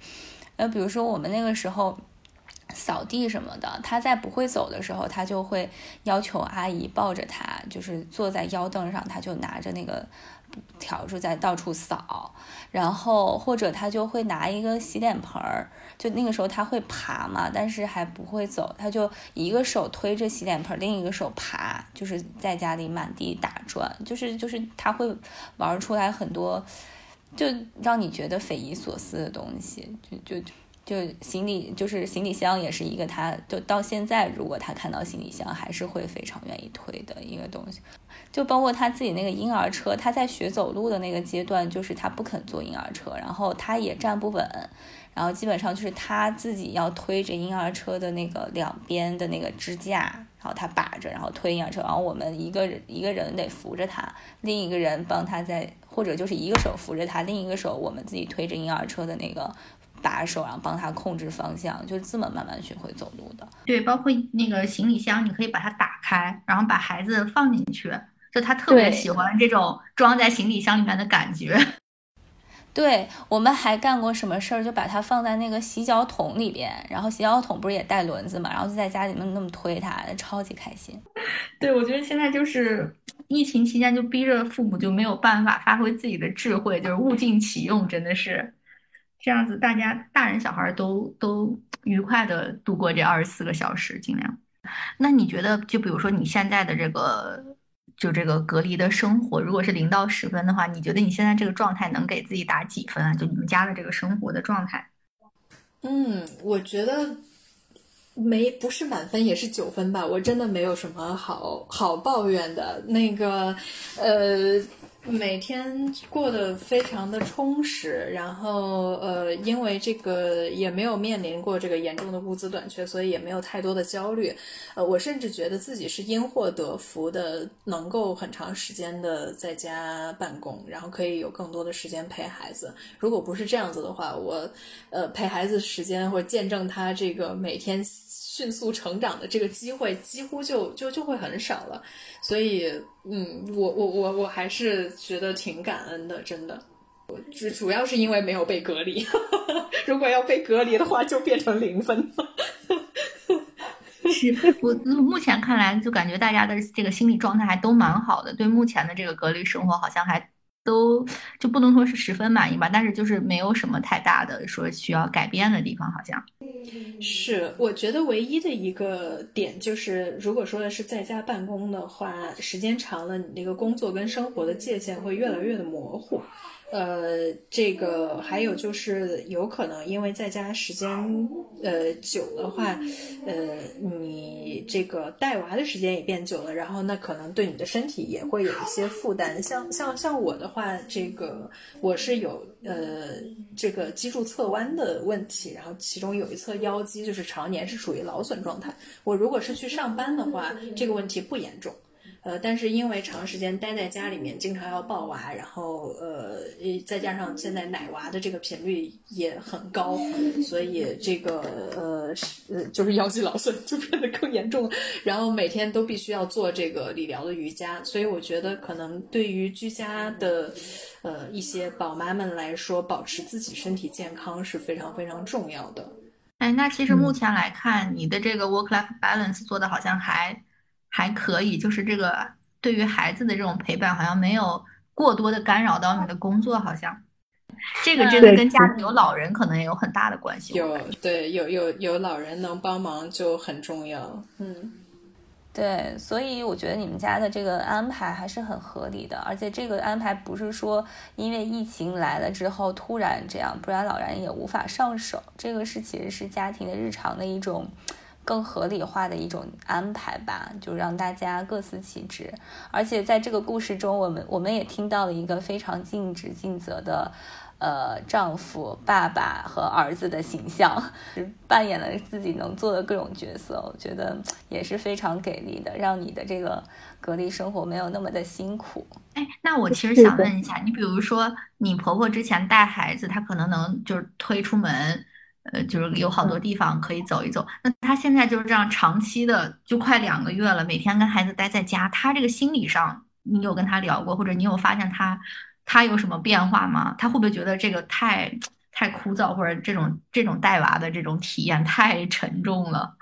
呃，比如说我们那个时候扫地什么的，他在不会走的时候，他就会要求阿姨抱着他，就是坐在腰凳上，他就拿着那个。笤帚在到处扫，然后或者他就会拿一个洗脸盆儿，就那个时候他会爬嘛，但是还不会走，他就一个手推着洗脸盆，另一个手爬，就是在家里满地打转，就是就是他会玩出来很多，就让你觉得匪夷所思的东西，就就就行李就是行李箱也是一个，他就到现在如果他看到行李箱还是会非常愿意推的一个东西。就包括他自己那个婴儿车，他在学走路的那个阶段，就是他不肯坐婴儿车，然后他也站不稳，然后基本上就是他自己要推着婴儿车的那个两边的那个支架，然后他把着，然后推婴儿车，然后我们一个人一个人得扶着他，另一个人帮他在，或者就是一个手扶着他，另一个手我们自己推着婴儿车的那个把手，然后帮他控制方向，就是这么慢慢学会走路的。对，包括那个行李箱，你可以把它打开，然后把孩子放进去。就他特别喜欢这种装在行李箱里面的感觉。对我们还干过什么事儿？就把它放在那个洗脚桶里边，然后洗脚桶不是也带轮子嘛，然后就在家里面那么推它，超级开心。对，我觉得现在就是疫情期间，就逼着父母就没有办法发挥自己的智慧，就是物尽其用，真的是这样子，大家大人小孩都都愉快的度过这二十四个小时，尽量。那你觉得，就比如说你现在的这个。就这个隔离的生活，如果是零到十分的话，你觉得你现在这个状态能给自己打几分啊？就你们家的这个生活的状态？嗯，我觉得没不是满分也是九分吧。我真的没有什么好好抱怨的。那个，呃。每天过得非常的充实，然后呃，因为这个也没有面临过这个严重的物资短缺，所以也没有太多的焦虑。呃，我甚至觉得自己是因祸得福的，能够很长时间的在家办公，然后可以有更多的时间陪孩子。如果不是这样子的话，我呃陪孩子时间或者见证他这个每天。迅速成长的这个机会几乎就就就会很少了。所以，嗯，我我我我还是觉得挺感恩的，真的。主主要是因为没有被隔离，如果要被隔离的话，就变成零分。是我目前看来，就感觉大家的这个心理状态还都蛮好的，对目前的这个隔离生活好像还都就不能说是十分满意吧，但是就是没有什么太大的说需要改变的地方，好像是。我觉得唯一的一个点就是，如果说的是在家办公的话，时间长了，你那个工作跟生活的界限会越来越的模糊。呃，这个还有就是有可能因为在家时间呃久的话，呃，你这个带娃的时间也变久了，然后那可能对你的身体也会有一些负担。像像像我的话，这个我是有呃这个脊柱侧弯的问题，然后其中有一侧腰肌就是常年是处于劳损状态。我如果是去上班的话，这个问题不严重。呃，但是因为长时间待在家里面，经常要抱娃，然后呃，再加上现在奶娃的这个频率也很高，所以这个呃呃就是腰肌劳损就变得更严重了。然后每天都必须要做这个理疗的瑜伽，所以我觉得可能对于居家的呃一些宝妈们来说，保持自己身体健康是非常非常重要的。哎，那其实目前来看，你的这个 work-life balance 做的好像还。还可以，就是这个对于孩子的这种陪伴，好像没有过多的干扰到你的工作，好像这个真的跟家里有老人可能也有很大的关系。有对有有有老人能帮忙就很重要。嗯，对，所以我觉得你们家的这个安排还是很合理的，而且这个安排不是说因为疫情来了之后突然这样，不然老人也无法上手。这个是其实是家庭的日常的一种。更合理化的一种安排吧，就让大家各司其职。而且在这个故事中，我们我们也听到了一个非常尽职尽责的，呃，丈夫、爸爸和儿子的形象，扮演了自己能做的各种角色。我觉得也是非常给力的，让你的这个隔离生活没有那么的辛苦。哎，那我其实想问一下，你比如说，你婆婆之前带孩子，她可能能就是推出门。呃，就是有好多地方可以走一走。那他现在就是这样长期的，就快两个月了，每天跟孩子待在家。他这个心理上，你有跟他聊过，或者你有发现他他有什么变化吗？他会不会觉得这个太太枯燥，或者这种这种带娃的这种体验太沉重了？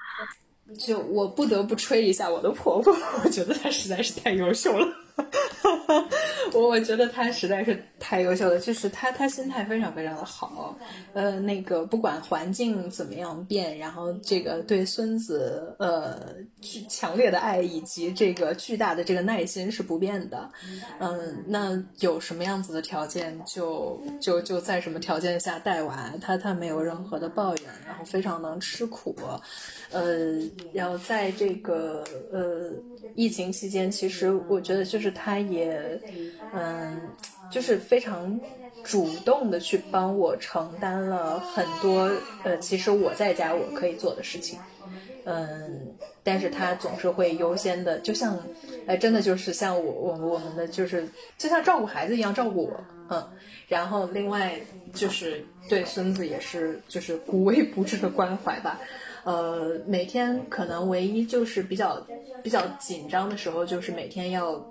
就我不得不吹一下我的婆婆，我觉得她实在是太优秀了。我我觉得他实在是太优秀了，就是他他心态非常非常的好，呃，那个不管环境怎么样变，然后这个对孙子呃巨强烈的爱以及这个巨大的这个耐心是不变的，嗯，那有什么样子的条件就就就在什么条件下带娃，他他没有任何的抱怨，然后非常能吃苦，呃，然后在这个呃疫情期间，其实我觉得就是。他也，嗯，就是非常主动的去帮我承担了很多，呃，其实我在家我可以做的事情，嗯，但是他总是会优先的，就像，哎，真的就是像我我我们的就是就像照顾孩子一样照顾我，嗯，然后另外就是对孙子也是就是无微不至的关怀吧。呃，每天可能唯一就是比较比较紧张的时候，就是每天要。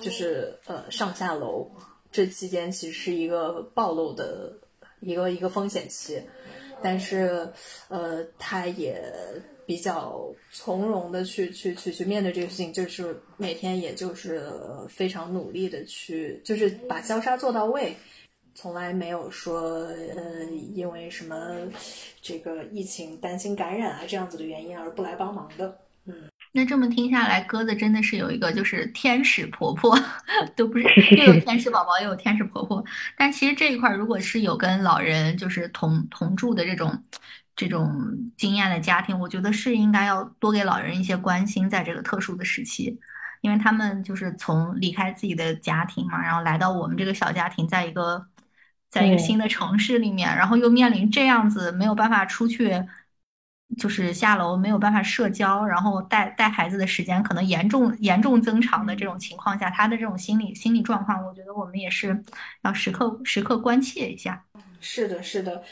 就是呃上下楼，这期间其实是一个暴露的一个一个风险期，但是呃他也比较从容的去去去去面对这个事情，就是每天也就是非常努力的去，就是把消杀做到位，从来没有说呃因为什么这个疫情担心感染啊这样子的原因而不来帮忙的，那这么听下来，鸽子真的是有一个就是天使婆婆，都不是 又有天使宝宝又有天使婆婆。但其实这一块，如果是有跟老人就是同同住的这种这种经验的家庭，我觉得是应该要多给老人一些关心，在这个特殊的时期，因为他们就是从离开自己的家庭嘛，然后来到我们这个小家庭，在一个在一个新的城市里面，然后又面临这样子没有办法出去。就是下楼没有办法社交，然后带带孩子的时间可能严重严重增长的这种情况下，他的这种心理心理状况，我觉得我们也是要时刻时刻关切一下。是的，是的，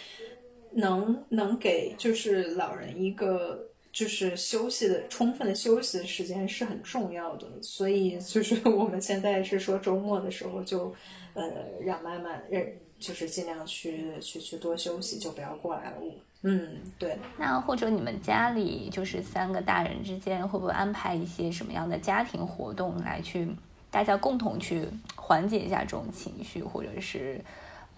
能能给就是老人一个就是休息的充分的休息的时间是很重要的，所以就是 我们现在是说周末的时候就，呃，让妈妈让就是尽量去去去多休息，就不要过来了。嗯，对。那或者你们家里就是三个大人之间会不会安排一些什么样的家庭活动来去大家共同去缓解一下这种情绪，或者是？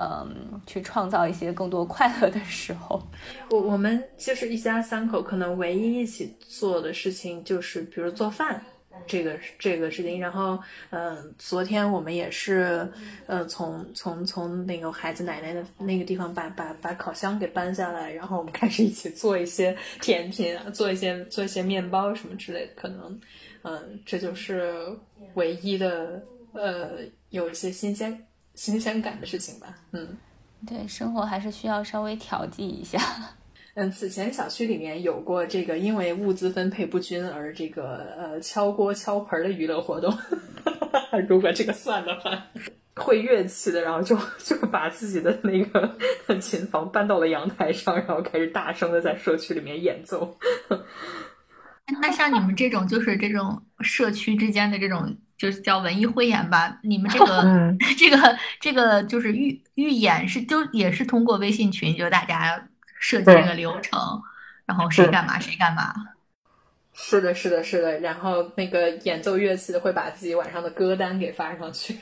嗯，去创造一些更多快乐的时候。我我们就是一家三口，可能唯一一起做的事情就是，比如做饭，这个这个事情。然后，嗯，昨天我们也是，呃，从从从那个孩子奶奶的那个地方把把把烤箱给搬下来，然后我们开始一起做一些甜品啊，做一些做一些面包什么之类的。可能，嗯，这就是唯一的，呃，有一些新鲜。新鲜感的事情吧，嗯，对，生活还是需要稍微调剂一下。嗯，此前小区里面有过这个因为物资分配不均而这个呃敲锅敲盆的娱乐活动，如果这个算的话，会乐器的，然后就就把自己的那个琴房搬到了阳台上，然后开始大声的在社区里面演奏。那像你们这种，就是这种社区之间的这种。就是叫文艺汇演吧，你们这个 这个这个就是预预演是就也是通过微信群，就大家设计这个流程，然后谁干嘛谁干嘛。是的，是的，是的。然后那个演奏乐器的会把自己晚上的歌单给发上去，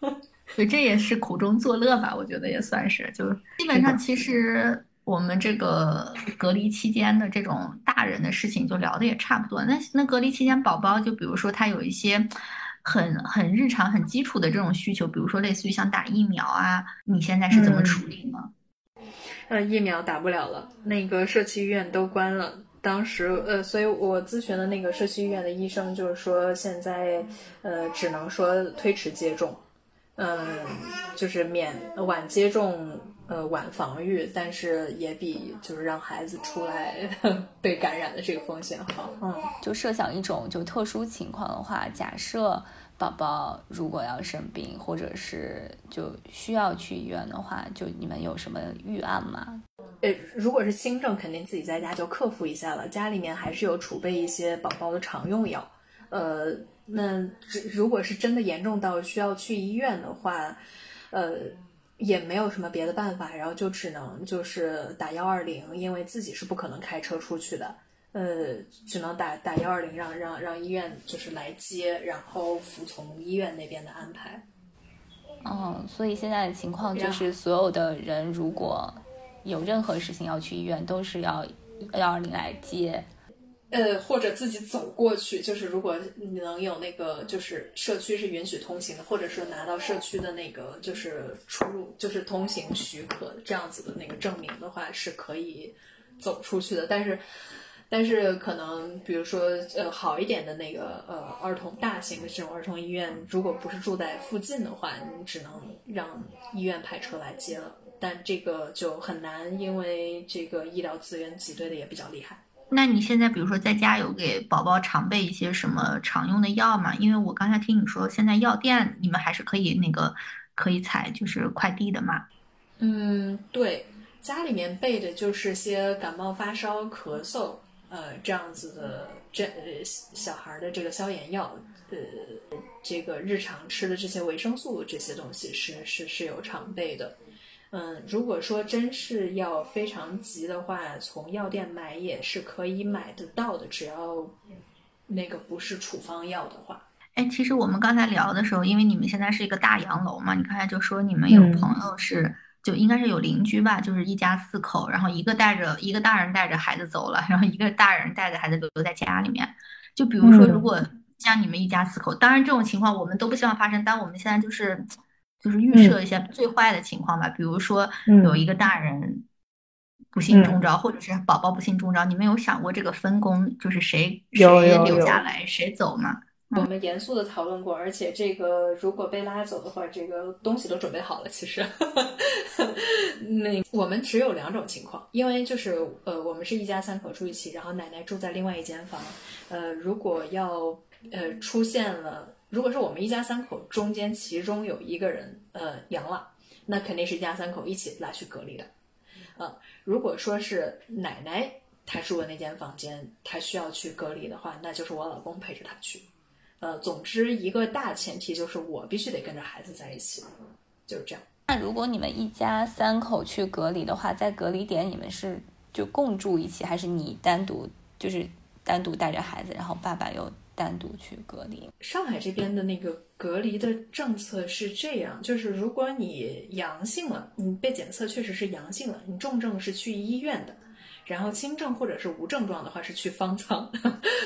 所以这也是苦中作乐吧，我觉得也算是。就基本上其实我们这个隔离期间的这种大人的事情就聊的也差不多。那那隔离期间宝宝就比如说他有一些。很很日常、很基础的这种需求，比如说类似于像打疫苗啊，你现在是怎么处理呢？呃，疫苗打不了了，那个社区医院都关了。当时呃，所以我咨询的那个社区医院的医生就是说，现在呃只能说推迟接种，嗯，就是免晚接种。呃，晚防御，但是也比就是让孩子出来 被感染的这个风险好。嗯，就设想一种就特殊情况的话，假设宝宝如果要生病，或者是就需要去医院的话，就你们有什么预案吗？呃，如果是轻症，肯定自己在家就克服一下了。家里面还是有储备一些宝宝的常用药。呃，那如果是真的严重到需要去医院的话，呃。也没有什么别的办法，然后就只能就是打幺二零，因为自己是不可能开车出去的，呃，只能打打幺二零，让让让医院就是来接，然后服从医院那边的安排。哦，所以现在的情况就是，所有的人如果有任何事情要去医院，都是要幺二零来接。呃，或者自己走过去，就是如果你能有那个，就是社区是允许通行的，或者是拿到社区的那个就是出入，就是通行许可这样子的那个证明的话，是可以走出去的。但是，但是可能比如说呃好一点的那个呃儿童大型的这种儿童医院，如果不是住在附近的话，你只能让医院派车来接了。但这个就很难，因为这个医疗资源挤兑的也比较厉害。那你现在比如说在家有给宝宝常备一些什么常用的药吗？因为我刚才听你说现在药店你们还是可以那个可以采就是快递的嘛。嗯，对，家里面备的就是些感冒发烧咳嗽呃这样子的这小孩的这个消炎药，呃，这个日常吃的这些维生素这些东西是是是有常备的。嗯，如果说真是要非常急的话，从药店买也是可以买得到的，只要那个不是处方药的话。哎，其实我们刚才聊的时候，因为你们现在是一个大洋楼嘛，你刚才就说你们有朋友是，就应该是有邻居吧，就是一家四口，然后一个带着一个大人带着孩子走了，然后一个大人带着孩子留在家里面。就比如说，如果像你们一家四口，当然这种情况我们都不希望发生，但我们现在就是。就是预设一下最坏的情况吧，比如说有一个大人不幸中招，或者是宝宝不幸中招，你们有想过这个分工，就是谁谁留下来，谁走吗？我们严肃的讨论过，而且这个如果被拉走的话，这个东西都准备好了。其实，那我们只有两种情况，因为就是呃，我们是一家三口住一起，然后奶奶住在另外一间房。呃，如果要呃出现了。如果是我们一家三口中间其中有一个人呃阳了，那肯定是一家三口一起拉去隔离的。呃，如果说是奶奶她住的那间房间，她需要去隔离的话，那就是我老公陪着他去。呃，总之一个大前提就是我必须得跟着孩子在一起，就是这样。那如果你们一家三口去隔离的话，在隔离点你们是就共住一起，还是你单独就是单独带着孩子，然后爸爸又单独去隔离？上海这边的那个隔离的政策是这样，就是如果你阳性了，你被检测确实是阳性了，你重症是去医院的。然后轻症或者是无症状的话是去方舱，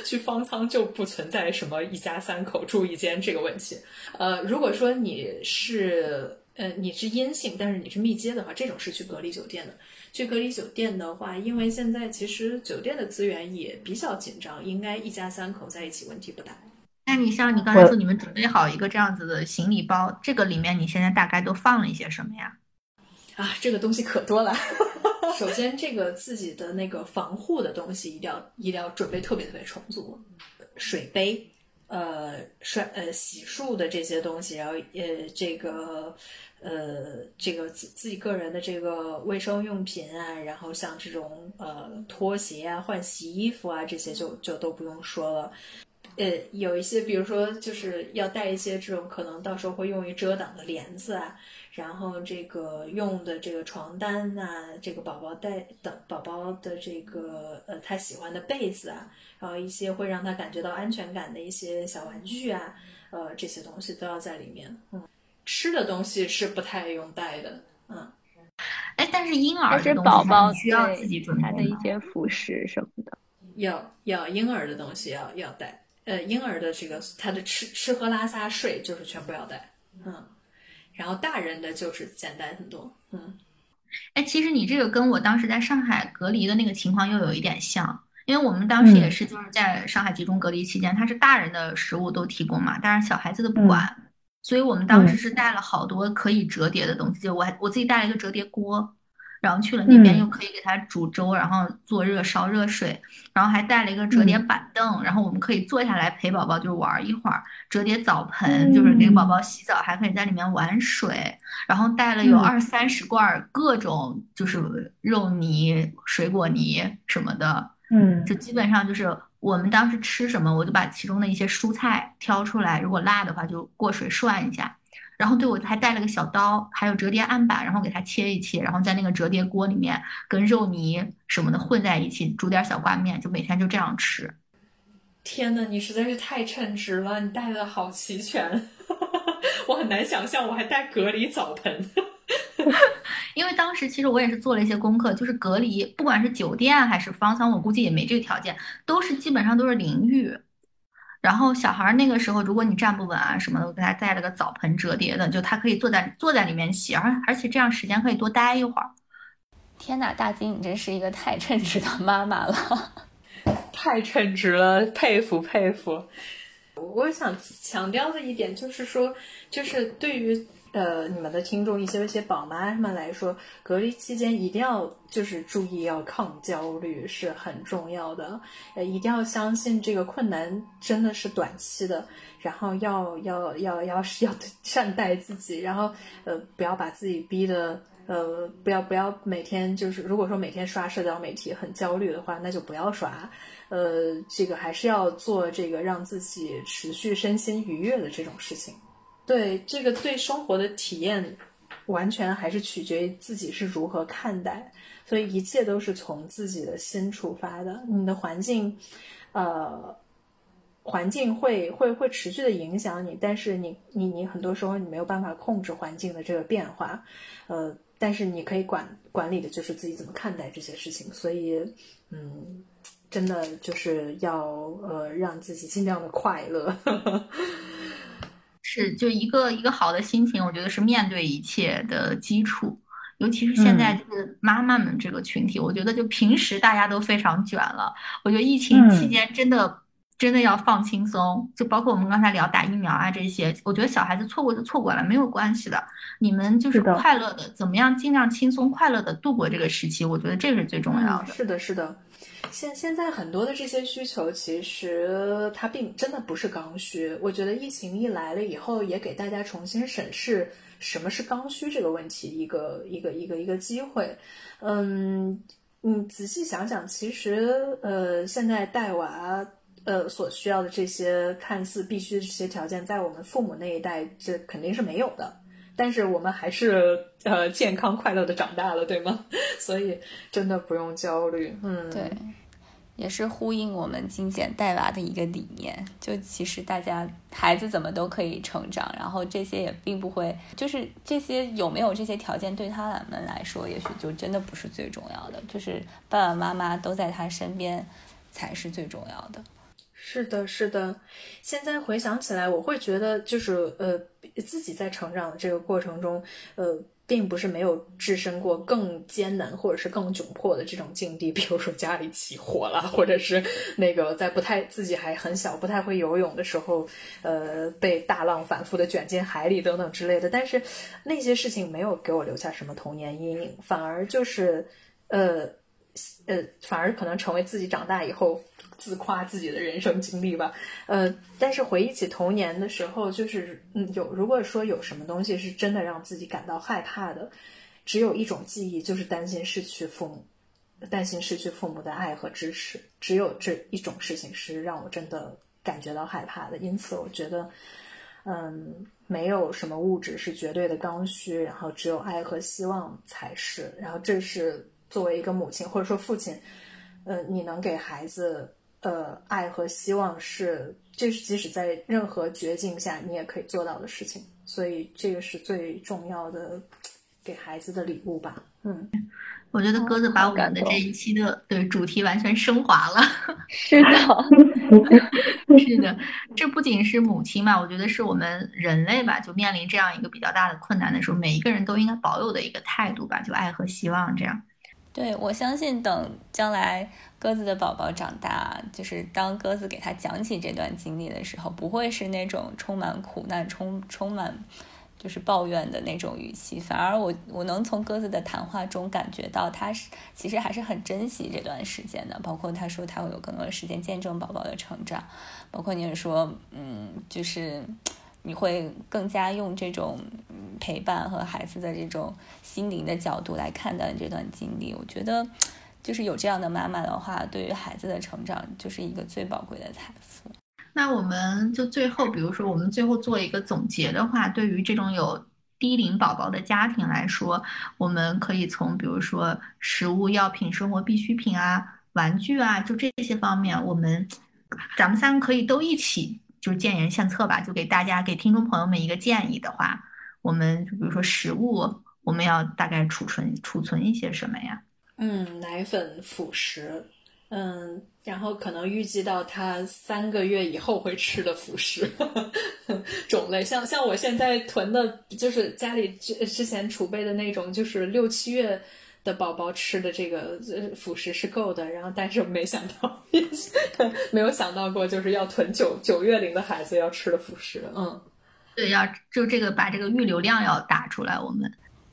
去方舱就不存在什么一家三口住一间这个问题。呃，如果说你是呃你是阴性，但是你是密接的话，这种是去隔离酒店的。去隔离酒店的话，因为现在其实酒店的资源也比较紧张，应该一家三口在一起问题不大。那你像你刚才说你们准备好一个这样子的行李包，这个里面你现在大概都放了一些什么呀？啊，这个东西可多了。首先，这个自己的那个防护的东西一定要一定要准备特别特别充足，水杯，呃，刷呃洗漱的这些东西，然后呃这个呃这个自自己个人的这个卫生用品啊，然后像这种呃拖鞋啊、换洗衣服啊这些就就都不用说了，呃有一些比如说就是要带一些这种可能到时候会用于遮挡的帘子啊。然后这个用的这个床单呐，这个宝宝带的宝宝的这个呃他喜欢的被子啊，然后一些会让他感觉到安全感的一些小玩具啊，呃这些东西都要在里面。嗯，吃的东西是不太用带的。嗯，哎，但是婴儿的宝宝需要自己准备的一些辅食什么的，要要婴儿的东西要要带。呃，婴儿的这个他的吃吃喝拉撒睡就是全部要带。嗯。然后大人的就是简单很多，嗯，哎，其实你这个跟我当时在上海隔离的那个情况又有一点像，因为我们当时也是就是在上海集中隔离期间，他是大人的食物都提供嘛，但是小孩子的不管，所以我们当时是带了好多可以折叠的东西，就我还我自己带了一个折叠锅。然后去了那边又可以给他煮粥，然后做热烧热水，然后还带了一个折叠板凳，然后我们可以坐下来陪宝宝就玩一会儿。折叠澡盆就是给宝宝洗澡，还可以在里面玩水。然后带了有二三十罐各种就是肉泥、水果泥什么的，嗯，就基本上就是我们当时吃什么，我就把其中的一些蔬菜挑出来，如果辣的话就过水涮一下。然后对我还带了个小刀，还有折叠案板，然后给它切一切，然后在那个折叠锅里面跟肉泥什么的混在一起，煮点小挂面，就每天就这样吃。天呐，你实在是太称职了，你带的好齐全，我很难想象我还带隔离澡盆。因为当时其实我也是做了一些功课，就是隔离，不管是酒店还是方舱，我估计也没这个条件，都是基本上都是淋浴。然后小孩那个时候，如果你站不稳啊什么的，我给他带了个澡盆折叠的，就他可以坐在坐在里面洗，而而且这样时间可以多待一会儿。天哪，大金，你真是一个太称职的妈妈了，太称职了，佩服佩服。我想强调的一点就是说，就是对于。呃，你们的听众一些一些宝妈们来说，隔离期间一定要就是注意要抗焦虑是很重要的，呃，一定要相信这个困难真的是短期的，然后要要要要是要善待自己，然后呃不要把自己逼的呃不要不要每天就是如果说每天刷社交媒体很焦虑的话，那就不要刷，呃，这个还是要做这个让自己持续身心愉悦的这种事情。对这个对生活的体验，完全还是取决于自己是如何看待，所以一切都是从自己的心出发的。你的环境，呃，环境会会会持续的影响你，但是你你你很多时候你没有办法控制环境的这个变化，呃，但是你可以管管理的就是自己怎么看待这些事情。所以，嗯，真的就是要呃让自己尽量的快乐。是，就一个一个好的心情，我觉得是面对一切的基础。尤其是现在，就是妈妈们这个群体，我觉得就平时大家都非常卷了。我觉得疫情期间真的真的要放轻松，就包括我们刚才聊打疫苗啊这些，我觉得小孩子错过就错过了，没有关系的。你们就是快乐的，怎么样尽量轻松快乐的度过这个时期，我觉得这是最重要的。是的，是的。现现在很多的这些需求，其实它并真的不是刚需。我觉得疫情一来了以后，也给大家重新审视什么是刚需这个问题一个一个一个一个机会。嗯，嗯，仔细想想，其实呃，现在带娃呃所需要的这些看似必须的这些条件，在我们父母那一代这肯定是没有的。但是我们还是呃健康快乐的长大了，对吗？所以真的不用焦虑。嗯，对。也是呼应我们精简带娃的一个理念，就其实大家孩子怎么都可以成长，然后这些也并不会，就是这些有没有这些条件对他们来说，也许就真的不是最重要的，就是爸爸妈妈都在他身边才是最重要的。是的，是的。现在回想起来，我会觉得就是呃，自己在成长的这个过程中，呃。并不是没有置身过更艰难或者是更窘迫的这种境地，比如说家里起火了，或者是那个在不太自己还很小、不太会游泳的时候，呃，被大浪反复的卷进海里等等之类的。但是那些事情没有给我留下什么童年阴影，反而就是，呃，呃，反而可能成为自己长大以后。自夸自己的人生经历吧，呃，但是回忆起童年的时候，就是嗯，有如果说有什么东西是真的让自己感到害怕的，只有一种记忆，就是担心失去父母，担心失去父母的爱和支持，只有这一种事情是让我真的感觉到害怕的。因此，我觉得，嗯，没有什么物质是绝对的刚需，然后只有爱和希望才是。然后，这是作为一个母亲或者说父亲，呃，你能给孩子。呃，爱和希望是，这是即使在任何绝境下你也可以做到的事情，所以这个是最重要的给孩子的礼物吧。嗯，我觉得鸽子把我们的这一期的对主题完全升华了。是的，是的，这不仅是母亲嘛，我觉得是我们人类吧，就面临这样一个比较大的困难的时候，每一个人都应该保有的一个态度吧，就爱和希望这样。对，我相信等将来鸽子的宝宝长大，就是当鸽子给他讲起这段经历的时候，不会是那种充满苦难、充充满就是抱怨的那种语气，反而我我能从鸽子的谈话中感觉到，他是其实还是很珍惜这段时间的。包括他说他会有更多的时间见证宝宝的成长，包括你也说，嗯，就是。你会更加用这种陪伴和孩子的这种心灵的角度来看待这段经历。我觉得，就是有这样的妈妈的话，对于孩子的成长就是一个最宝贵的财富。那我们就最后，比如说我们最后做一个总结的话，对于这种有低龄宝宝的家庭来说，我们可以从比如说食物、药品、生活必需品啊、玩具啊，就这些方面，我们咱们三个可以都一起。就是见言献策吧，就给大家给听众朋友们一个建议的话，我们就比如说食物，我们要大概储存储存一些什么呀？嗯，奶粉、辅食，嗯，然后可能预计到他三个月以后会吃的辅食 种类，像像我现在囤的，就是家里之之前储备的那种，就是六七月。的宝宝吃的这个辅食是够的，然后但是没想到，没有想到过就是要囤九九月龄的孩子要吃的辅食，嗯，对，要就这个把这个预留量要打出来。我们，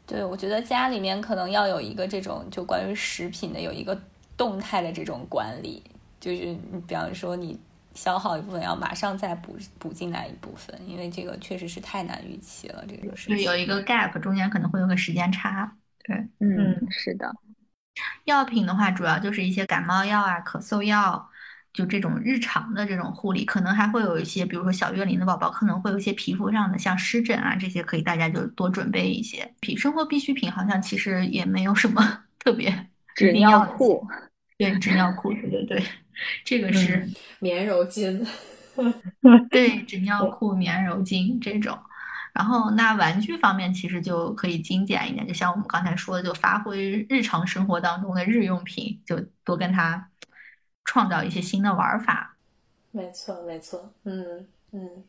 对我觉得家里面可能要有一个这种就关于食品的有一个动态的这种管理，就是你比方说你消耗一部分，要马上再补补进来一部分，因为这个确实是太难预期了，这个是有一个 gap，中间可能会有个时间差。对，嗯，是的。药品的话，主要就是一些感冒药啊、咳嗽药，就这种日常的这种护理，可能还会有一些，比如说小月龄的宝宝可能会有一些皮肤上的，像湿疹啊这些，可以大家就多准备一些。品生活必需品好像其实也没有什么 特别。纸尿裤，对，纸尿裤，对对对，这个是棉柔巾，对，纸尿裤、棉柔巾这种。然后，那玩具方面其实就可以精简一点，就像我们刚才说的，就发挥日常生活当中的日用品，就多跟他创造一些新的玩法。没错，没错，嗯嗯，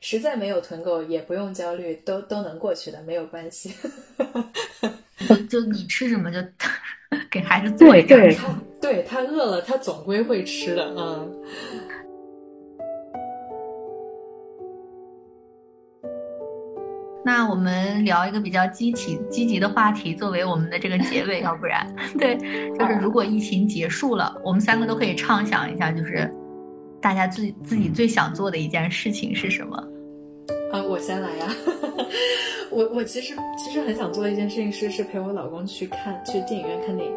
实在没有囤够也不用焦虑，都都能过去的，没有关系。就你吃什么就 给孩子做一点，他对他饿了，他总归会吃的，嗯。那我们聊一个比较积极积极的话题，作为我们的这个结尾，要不然，对，就是如果疫情结束了，我们三个都可以畅想一下，就是大家自自己最想做的一件事情是什么？啊，我先来呀，我我其实其实很想做的一件事情是是陪我老公去看去电影院看电影，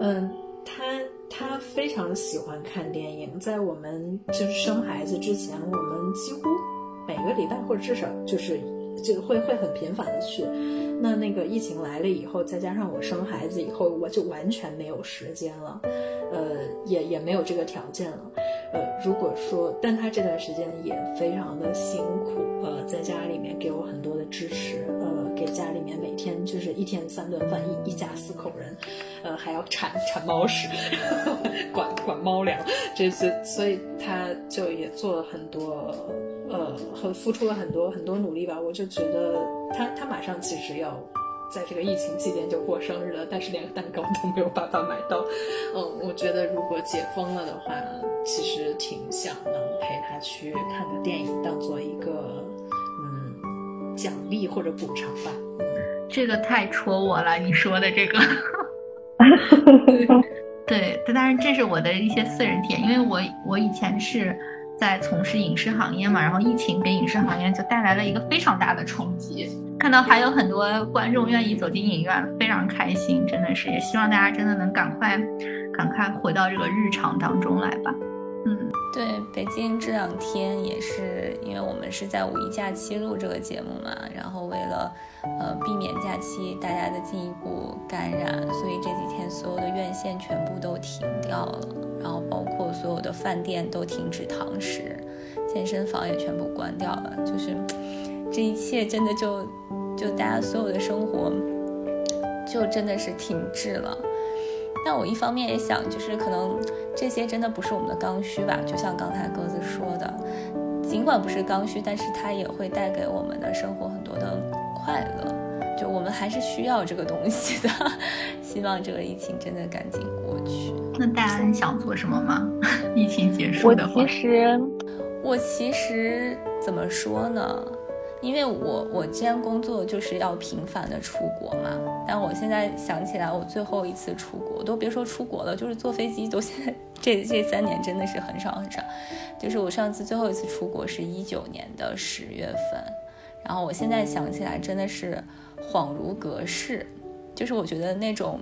嗯，他他非常喜欢看电影，在我们就是生孩子之前，我们几乎每个礼拜或者至少就是就会会很频繁的去。那那个疫情来了以后，再加上我生孩子以后，我就完全没有时间了，呃，也也没有这个条件了。呃，如果说，但他这段时间也非常的辛苦，呃，在家里面给我很多的支持，呃，给家里面每天就是一天三顿饭，一一家四口人，呃，还要铲铲猫屎，管管猫粮这些，所以他就也做了很多，呃，很付出了很多很多努力吧。我就觉得他他马上其实要。在这个疫情期间就过生日了，但是连个蛋糕都没有办法买到。嗯，我觉得如果解封了的话，其实挺想能陪他去看个电影，当做一个奖励或者补偿吧。这个太戳我了，你说的这个。对，当然这是我的一些私人体验，因为我我以前是在从事影视行业嘛，然后疫情给影视行业就带来了一个非常大的冲击。看到还有很多观众愿意走进影院，非常开心，真的是也希望大家真的能赶快、赶快回到这个日常当中来吧。对，北京这两天也是，因为我们是在五一假期录这个节目嘛，然后为了呃避免假期大家的进一步感染，所以这几天所有的院线全部都停掉了，然后包括所有的饭店都停止堂食，健身房也全部关掉了，就是这一切真的就。就大家所有的生活，就真的是停滞了。但我一方面也想，就是可能这些真的不是我们的刚需吧。就像刚才鸽子说的，尽管不是刚需，但是它也会带给我们的生活很多的快乐。就我们还是需要这个东西的。希望这个疫情真的赶紧过去。那大家想做什么吗？疫情结束的话，我其实，我其实怎么说呢？因为我我既然工作就是要频繁的出国嘛，但我现在想起来，我最后一次出国都别说出国了，就是坐飞机都现在这这三年真的是很少很少。就是我上次最后一次出国是一九年的十月份，然后我现在想起来真的是恍如隔世，就是我觉得那种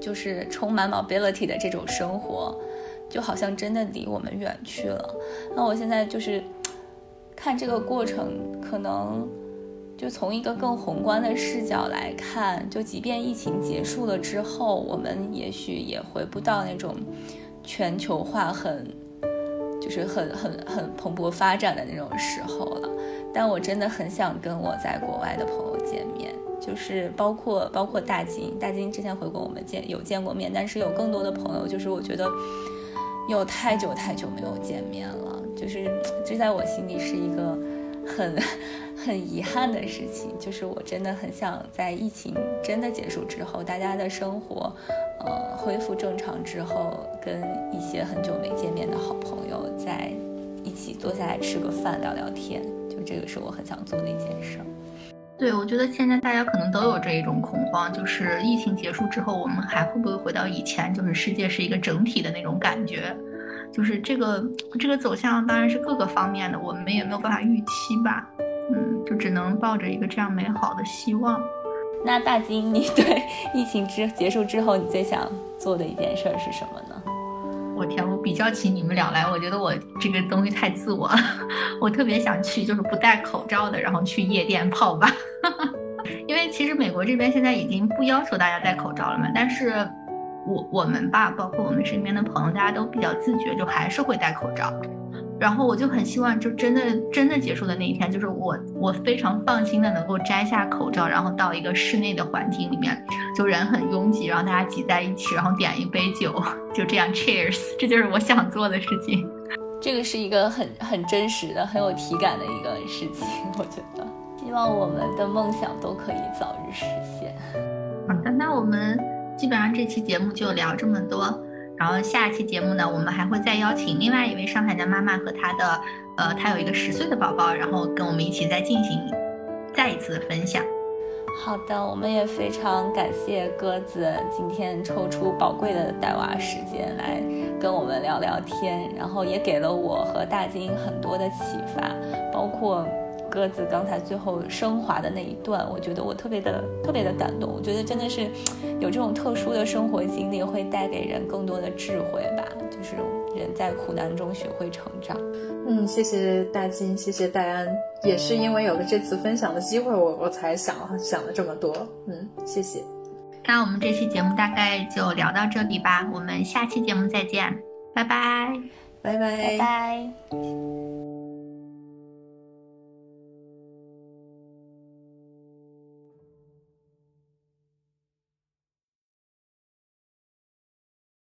就是充满 mobility 的这种生活，就好像真的离我们远去了。那我现在就是。看这个过程，可能就从一个更宏观的视角来看，就即便疫情结束了之后，我们也许也回不到那种全球化很，就是很很很蓬勃发展的那种时候了。但我真的很想跟我在国外的朋友见面，就是包括包括大金，大金之前回国我们见有见过面，但是有更多的朋友，就是我觉得有太久太久没有见面了。就是这在我心里是一个很 很遗憾的事情，就是我真的很想在疫情真的结束之后，大家的生活呃恢复正常之后，跟一些很久没见面的好朋友在一起坐下来吃个饭聊聊天，就这个是我很想做的一件事。对，我觉得现在大家可能都有这一种恐慌，就是疫情结束之后，我们还会不会回到以前，就是世界是一个整体的那种感觉？就是这个这个走向当然是各个方面的，我们也没有办法预期吧，嗯，就只能抱着一个这样美好的希望。那大金，你对 疫情之结束之后，你最想做的一件事是什么呢？我天，我比较起你们俩来，我觉得我这个东西太自我了，我特别想去就是不戴口罩的，然后去夜店泡吧，因为其实美国这边现在已经不要求大家戴口罩了嘛，但是。我我们吧，包括我们身边的朋友，大家都比较自觉，就还是会戴口罩。然后我就很希望，就真的真的结束的那一天，就是我我非常放心的能够摘下口罩，然后到一个室内的环境里面，就人很拥挤，然后大家挤在一起，然后点一杯酒，就这样 Cheers，这就是我想做的事情。这个是一个很很真实的、很有体感的一个事情，我觉得。希望我们的梦想都可以早日实现。好的，那我们。基本上这期节目就聊这么多，然后下一期节目呢，我们还会再邀请另外一位上海的妈妈和她的，呃，她有一个十岁的宝宝，然后跟我们一起再进行再一次的分享。好的，我们也非常感谢鸽子今天抽出宝贵的带娃时间来跟我们聊聊天，然后也给了我和大金很多的启发，包括。鸽子刚才最后升华的那一段，我觉得我特别的特别的感动。我觉得真的是有这种特殊的生活经历，会带给人更多的智慧吧。就是人在苦难中学会成长。嗯，谢谢大金，谢谢戴安，也是因为有了这次分享的机会，我我才想想了这么多。嗯，谢谢。那我们这期节目大概就聊到这里吧，我们下期节目再见，拜拜，拜拜，拜拜。